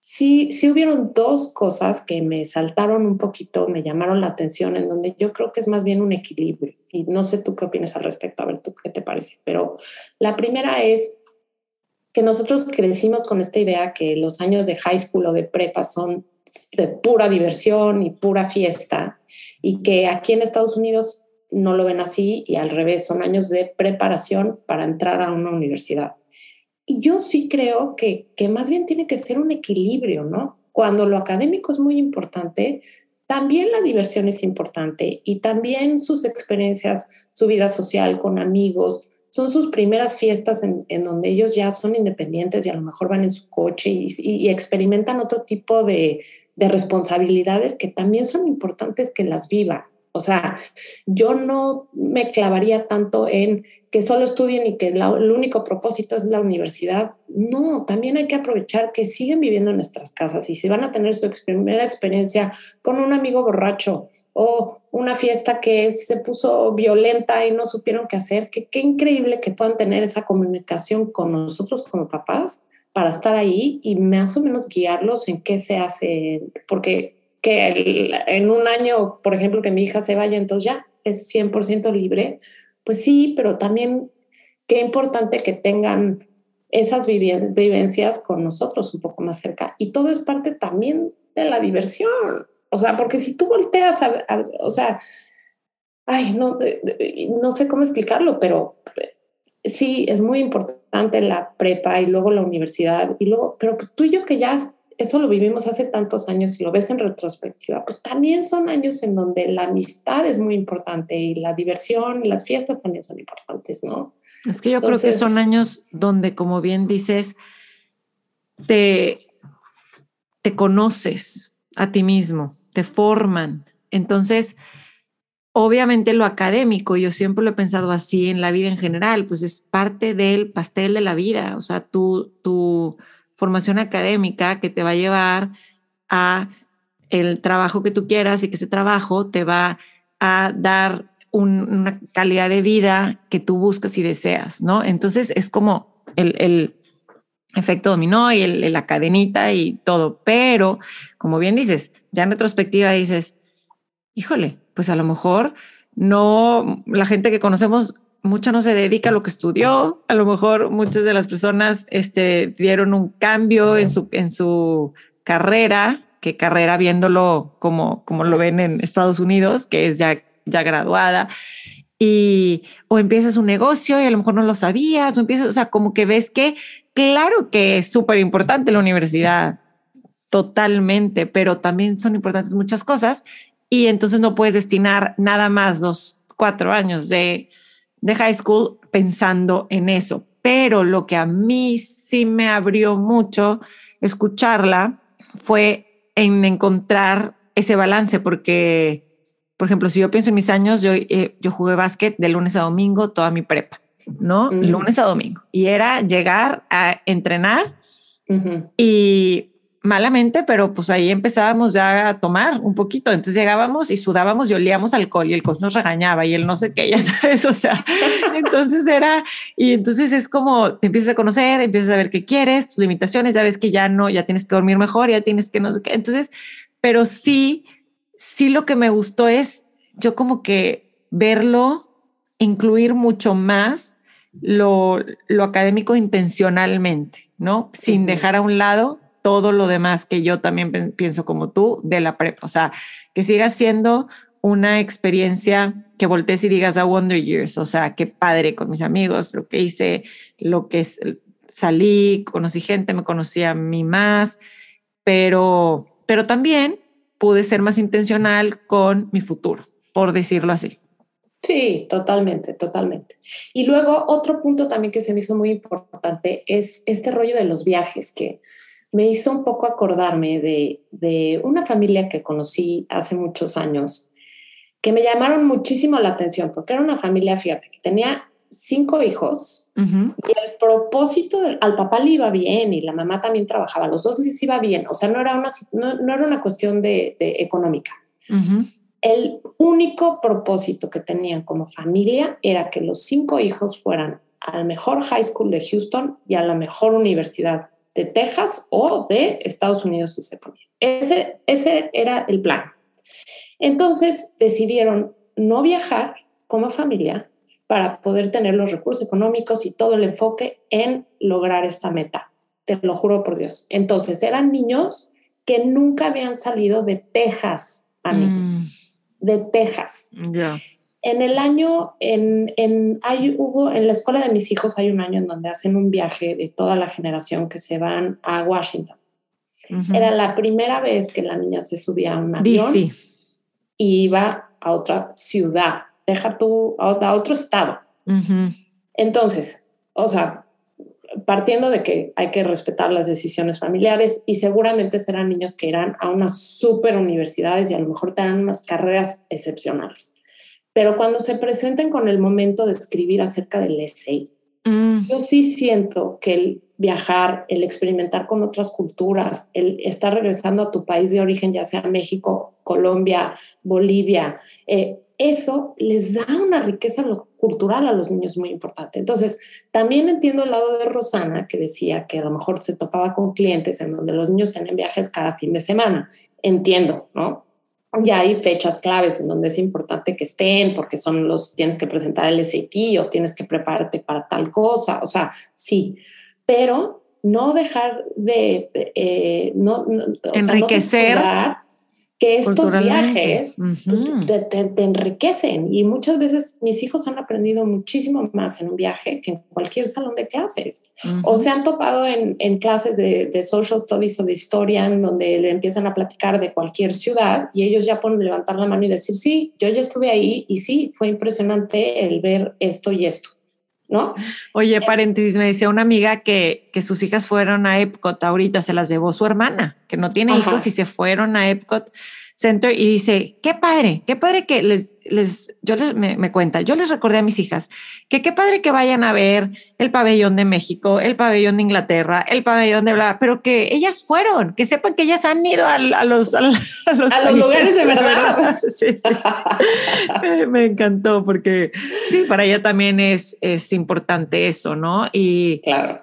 sí, sí hubieron dos cosas que me saltaron un poquito, me llamaron la atención, en donde yo creo que es más bien un equilibrio. Y no sé tú qué opinas al respecto, a ver tú qué te parece. Pero la primera es que nosotros crecimos con esta idea que los años de high school o de prepa son de pura diversión y pura fiesta y que aquí en Estados Unidos no lo ven así y al revés, son años de preparación para entrar a una universidad. Y yo sí creo que, que más bien tiene que ser un equilibrio, ¿no? Cuando lo académico es muy importante, también la diversión es importante y también sus experiencias, su vida social con amigos, son sus primeras fiestas en, donde ellos ya son independientes y a lo mejor van en su coche y, y, experimentan otro tipo de, de responsabilidades que también son importantes que las vivan. O sea, yo no me clavaría tanto en que solo estudien y que el único propósito es la universidad. No, también hay que aprovechar que siguen viviendo en nuestras casas y si van a tener su primera experiencia con un amigo borracho o una fiesta que se puso violenta y no supieron qué hacer, que qué increíble que puedan tener esa comunicación con nosotros como papás para estar ahí y más o menos guiarlos en qué se hace, porque que en un año, por ejemplo, que mi hija se vaya, entonces ya es 100% libre, pues sí, pero también qué importante que tengan esas vivencias con nosotros un poco más cerca. Y todo es parte también de la diversión. O sea, porque si tú volteas a, o sea, ay, no, no sé cómo explicarlo, pero sí, es muy importante la prepa y luego la universidad y luego, pero tú y yo que ya eso lo vivimos hace tantos años y lo ves en retrospectiva, pues también son años en donde la amistad es muy importante y la diversión y las fiestas también son importantes, ¿no? Es que yo creo que son años donde, como bien dices, te, te conoces a ti mismo, te forman. Entonces, obviamente lo académico, yo siempre lo he pensado así en la vida en general, pues es parte del pastel de la vida, o sea, tu, tu formación académica que te va a llevar a el trabajo que tú quieras y que ese trabajo te va a dar una calidad de vida que tú buscas y deseas, ¿no? Entonces es como el, efecto dominó y la cadenita y todo, pero como bien dices, ya en retrospectiva dices, híjole, pues a lo mejor no, la gente que conocemos mucha no se dedica a lo que estudió, a lo mejor muchas de las personas este, dieron un cambio en su, en su carrera, que carrera viéndolo como, como lo ven en Estados Unidos, que es ya, ya graduada, y o empiezas un negocio y a lo mejor no lo sabías, o empiezas, o sea, como que ves que claro que es súper importante la universidad, totalmente, pero también son importantes muchas cosas y entonces no puedes destinar nada más los cuatro años de, de high school pensando en eso. Pero lo que a mí sí me abrió mucho escucharla fue en encontrar ese balance, porque, por ejemplo, si yo pienso en mis años, yo, eh, yo jugué básquet de lunes a domingo toda mi prepa, ¿no? Lunes a domingo. Y era llegar a entrenar y malamente, pero pues ahí empezábamos ya a tomar un poquito. Entonces llegábamos y sudábamos y olíamos alcohol y el coach nos regañaba y él no sé qué, ya sabes, o sea, entonces era, y entonces es como te empiezas a conocer, empiezas a ver qué quieres, tus limitaciones, ya ves que ya no, ya tienes que dormir mejor, ya tienes que no sé qué. Entonces, pero sí, sí lo que me gustó es yo como que verlo, incluir mucho más lo, lo académico intencionalmente, ¿no? Sin dejar a un lado todo lo demás que yo también pienso como tú de la prepa. O sea, que siga siendo una experiencia que voltees y digas a Wonder Years. O sea, qué padre con mis amigos, lo que hice, lo que salí, conocí gente, me conocí a mí más, pero, pero también pude ser más intencional con mi futuro, por decirlo así. Sí, totalmente, totalmente. Y luego otro punto también que se me hizo muy importante es este rollo de los viajes, que me hizo un poco acordarme de, una familia que conocí hace muchos años, que me llamaron muchísimo la atención, porque era una familia, fíjate, que tenía cinco hijos y el propósito, al papá le iba bien y la mamá también trabajaba, los dos les iba bien, o sea, no era una, no, era una cuestión de, económica. El único propósito que tenían como familia era que los cinco hijos fueran al mejor high school de Houston y a la mejor universidad de Texas o de Estados Unidos si se ponía. Ese, ese era el plan. Entonces decidieron no viajar como familia para poder tener los recursos económicos y todo el enfoque en lograr esta meta. Te lo juro por Dios. Entonces eran niños que nunca habían salido de Texas, a mí. Mm. De Texas. Ya. En el año, en, en, hay, hubo, en la escuela de mis hijos hay un año en donde hacen un viaje de toda la generación que se van a Washington. Era la primera vez que la niña se subía a un avión y iba a otra ciudad, deja tú a, otro estado. Entonces, o sea, partiendo de que hay que respetar las decisiones familiares y seguramente serán niños que irán a unas super universidades y a lo mejor tendrán unas carreras excepcionales. Pero cuando se presenten con el momento de escribir acerca del essay, mm. yo sí siento que el viajar, el experimentar con otras culturas, el estar regresando a tu país de origen, ya sea México, Colombia, Bolivia, eh, eso les da una riqueza cultural a los niños muy importante. Entonces, también entiendo el lado de Rosana, que decía que a lo mejor se topaba con clientes en donde los niños tienen viajes cada fin de semana. Entiendo, ¿no? Ya hay fechas claves en donde es importante que estén porque son los tienes que presentar el SAT o tienes que prepararte para tal cosa, o sea, sí, pero no dejar de, eh, no, enriquecer que estos viajes pues, te, enriquecen. Y muchas veces mis hijos han aprendido muchísimo más en un viaje que en cualquier salón de clases. O se han topado en, en clases de, de, social studies o de historia en donde le empiezan a platicar de cualquier ciudad y ellos ya pueden levantar la mano y decir sí, yo ya estuve ahí y sí, fue impresionante el ver esto y esto. ¿No? Oye, paréntesis, me decía una amiga que, que sus hijas fueron a Epcot ahorita, se las llevó su hermana, que no tiene hijos y se fueron a Epcot Center y dice, qué padre, qué padre que les, les yo les, me, cuenta, yo les recordé a mis hijas que qué padre que vayan a ver el pabellón de México, el pabellón de Inglaterra, el pabellón de bla, pero que ellas fueron, que sepan que ellas han ido a, los, a, los, lugares de verdad. me, encantó porque sí, para ella también es, es importante eso, ¿no? Y claro.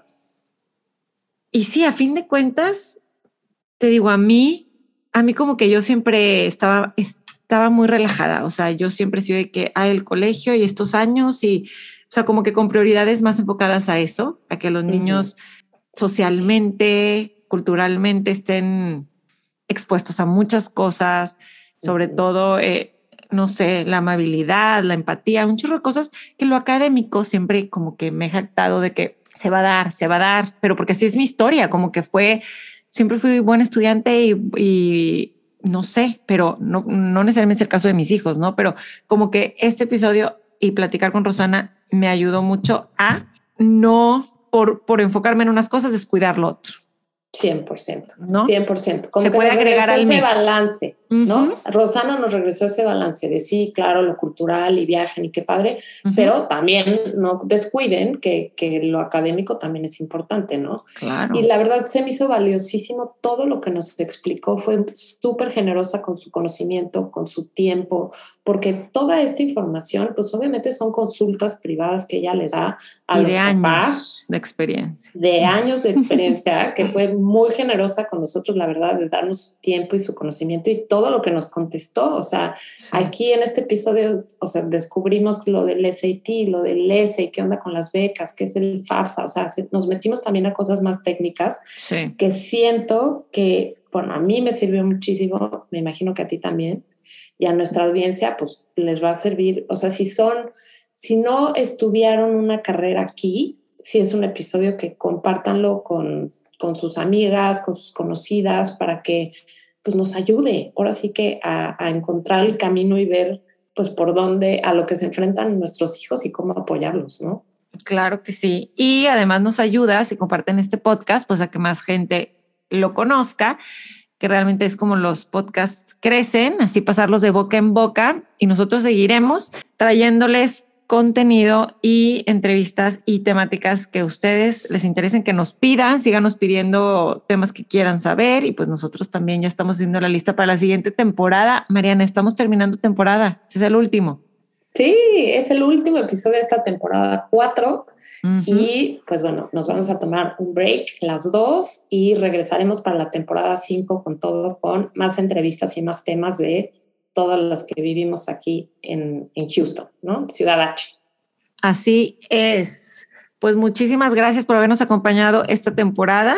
Y sí, a fin de cuentas, te digo, a mí a mí como que yo siempre estaba, estaba muy relajada, o sea, yo siempre he sido de que hay el colegio y estos años y, o sea, como que con prioridades más enfocadas a eso, a que los niños socialmente, culturalmente estén expuestos a muchas cosas, sobre todo, eh, no sé, la amabilidad, la empatía, un chorro de cosas que lo académico siempre como que me he jactado de que se va a dar, se va a dar, pero porque así es mi historia, como que fue siempre fui buen estudiante y, no sé, pero no, no necesariamente es el caso de mis hijos, ¿no? Pero como que este episodio y platicar con Rosana me ayudó mucho a no por, por enfocarme en unas cosas, descuidar lo otro. 100%, ¿no? 100%. Como Se puede agregar al ese balance, ¿no? Rosana nos regresó ese balance de sí, claro, lo cultural y viajen y qué padre, pero también no descuiden que, que, lo académico también es importante, ¿no? Claro. Y la verdad se me hizo valiosísimo todo lo que nos explicó, fue súper generosa con su conocimiento, con su tiempo, porque toda esta información, pues obviamente son consultas privadas que ella le da a y los de papás, años de experiencia. De años de experiencia, que fue muy generosa con nosotros, la verdad, de darnos su tiempo y su conocimiento y todo lo que nos contestó. O sea, aquí en este episodio, o sea, descubrimos lo del SAT, lo del ESE, qué onda con las becas, qué es el FAFSA. O sea, nos metimos también a cosas más técnicas que siento que, bueno, a mí me sirvió muchísimo, me imagino que a ti también, y a nuestra audiencia, pues les va a servir. O sea, si son, si no estudiaron una carrera aquí, si es un episodio que compártanlo con con sus amigas, con sus conocidas, para que pues, nos ayude ahora sí que a, encontrar el camino y ver pues por dónde, a lo que se enfrentan nuestros hijos y cómo apoyarlos, ¿no? Claro que sí. Y además nos ayuda, si comparten este podcast, pues a que más gente lo conozca, que realmente es como los podcasts crecen, así pasarlos de boca en boca y nosotros seguiremos trayéndoles contenido y entrevistas y temáticas que a ustedes les interesen, que nos pidan, síganos pidiendo temas que quieran saber y pues nosotros también ya estamos haciendo la lista para la siguiente temporada. Mariana, estamos terminando temporada, este es el último. Sí, es el último episodio de esta temporada 4 y pues bueno, nos vamos a tomar un break las dos y regresaremos para la temporada 5 con todo, con más entrevistas y más temas de todas las que vivimos aquí en, en Houston, ¿no? Ciudad H. Así es. Pues muchísimas gracias por habernos acompañado esta temporada,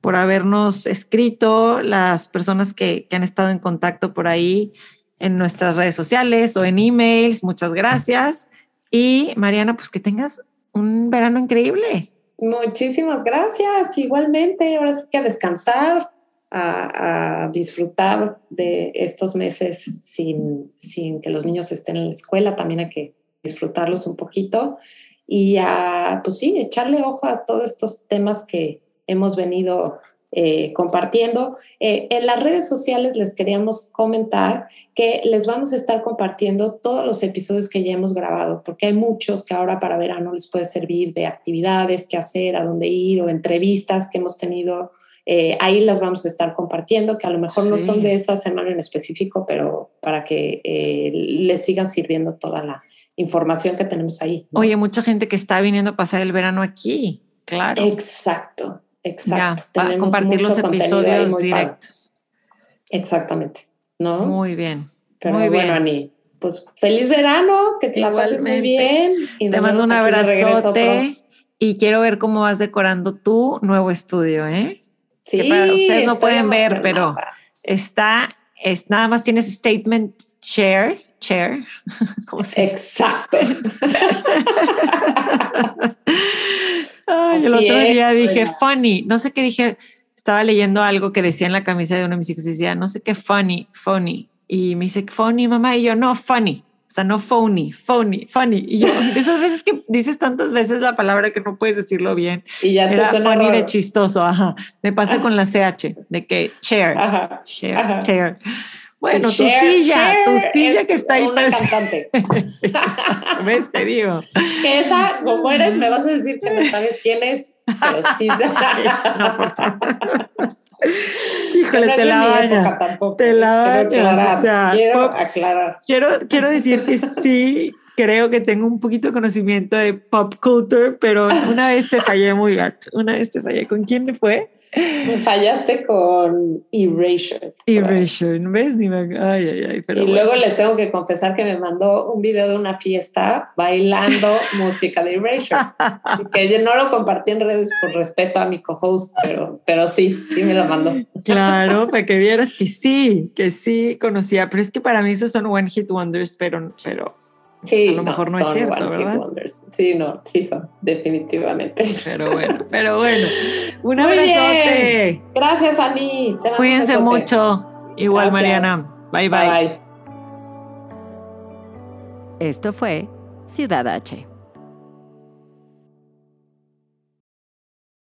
por habernos escrito, las personas que, que han estado en contacto por ahí en nuestras redes sociales o en emails. Muchas gracias. Y Mariana, pues que tengas un verano increíble. Muchísimas gracias. Igualmente, ahora sí que a descansar, a, disfrutar de estos meses sin, sin, que los niños estén en la escuela, también hay que disfrutarlos un poquito y a, pues sí, echarle ojo a todos estos temas que hemos venido eh, compartiendo. Eh, en las redes sociales les queríamos comentar que les vamos a estar compartiendo todos los episodios que ya hemos grabado, porque hay muchos que ahora para verano les puede servir de actividades que hacer, a dónde ir o entrevistas que hemos tenido eh, ahí las vamos a estar compartiendo, que a lo mejor no son de esa semana en específico, pero para que eh, les sigan sirviendo toda la información que tenemos ahí. Oye, mucha gente que está viniendo a pasar el verano aquí, claro. Exacto, exacto. para compartir los episodios directos. Exactamente, ¿no? Muy bien. Pero muy bueno, Ani, pues feliz verano, que te la pases muy bien. te mando un abrazote y quiero ver cómo vas decorando tu nuevo estudio, ¿eh? Sí, que para ustedes no pueden ver, pero está, es, nada más tienes statement share, share. ¿Cómo se Exacto. Ay, el otro día dije funny, no sé qué dije, estaba leyendo algo que decía en la camisa de uno de mis hijos y decía, no sé qué funny, funny. Y me dice, funny, mamá, y yo, no, funny. O sea, no phony, phony, funny. Y yo, de esas veces que dices tantas veces la palabra que no puedes decirlo bien. Y ya te Era funny de chistoso, ajá. Me pasa con la CH, de que chair, ajá, chair, chair. Bueno, tu silla, tu silla que está ahí una cantante. sí, ¿Ves? Te digo. Que esa, como eres, me vas a decir que no sabes quién es, pero sí. no, por favor. Híjole, te la bañas. te la bañas. o sea, quiero aclarar. Quiero, quiero decir que sí, creo que tengo un poquito de conocimiento de pop culture, pero una vez te fallé muy gacho. Una vez te fallé. ¿Con quién fue? Me fallaste con Erasure. Erasure, ¿no ves? Ni me... Ay, ay, ay. Pero y luego les tengo que confesar que me mandó un video de una fiesta bailando música de Erasure. que yo no lo compartí en redes por respeto a mi co-host, pero, pero sí, sí me lo mandó. claro, para que vieras que sí, que sí conocía. Pero es que para mí esos son one hit wonders, pero, pero Sí, a lo mejor no, es cierto, ¿verdad? Sí, no, sí son, definitivamente. Pero bueno, pero bueno. Un abrazote. Gracias, Ani. Cuídense mucho. Igual, Mariana. bye. bye. Esto fue Ciudad H.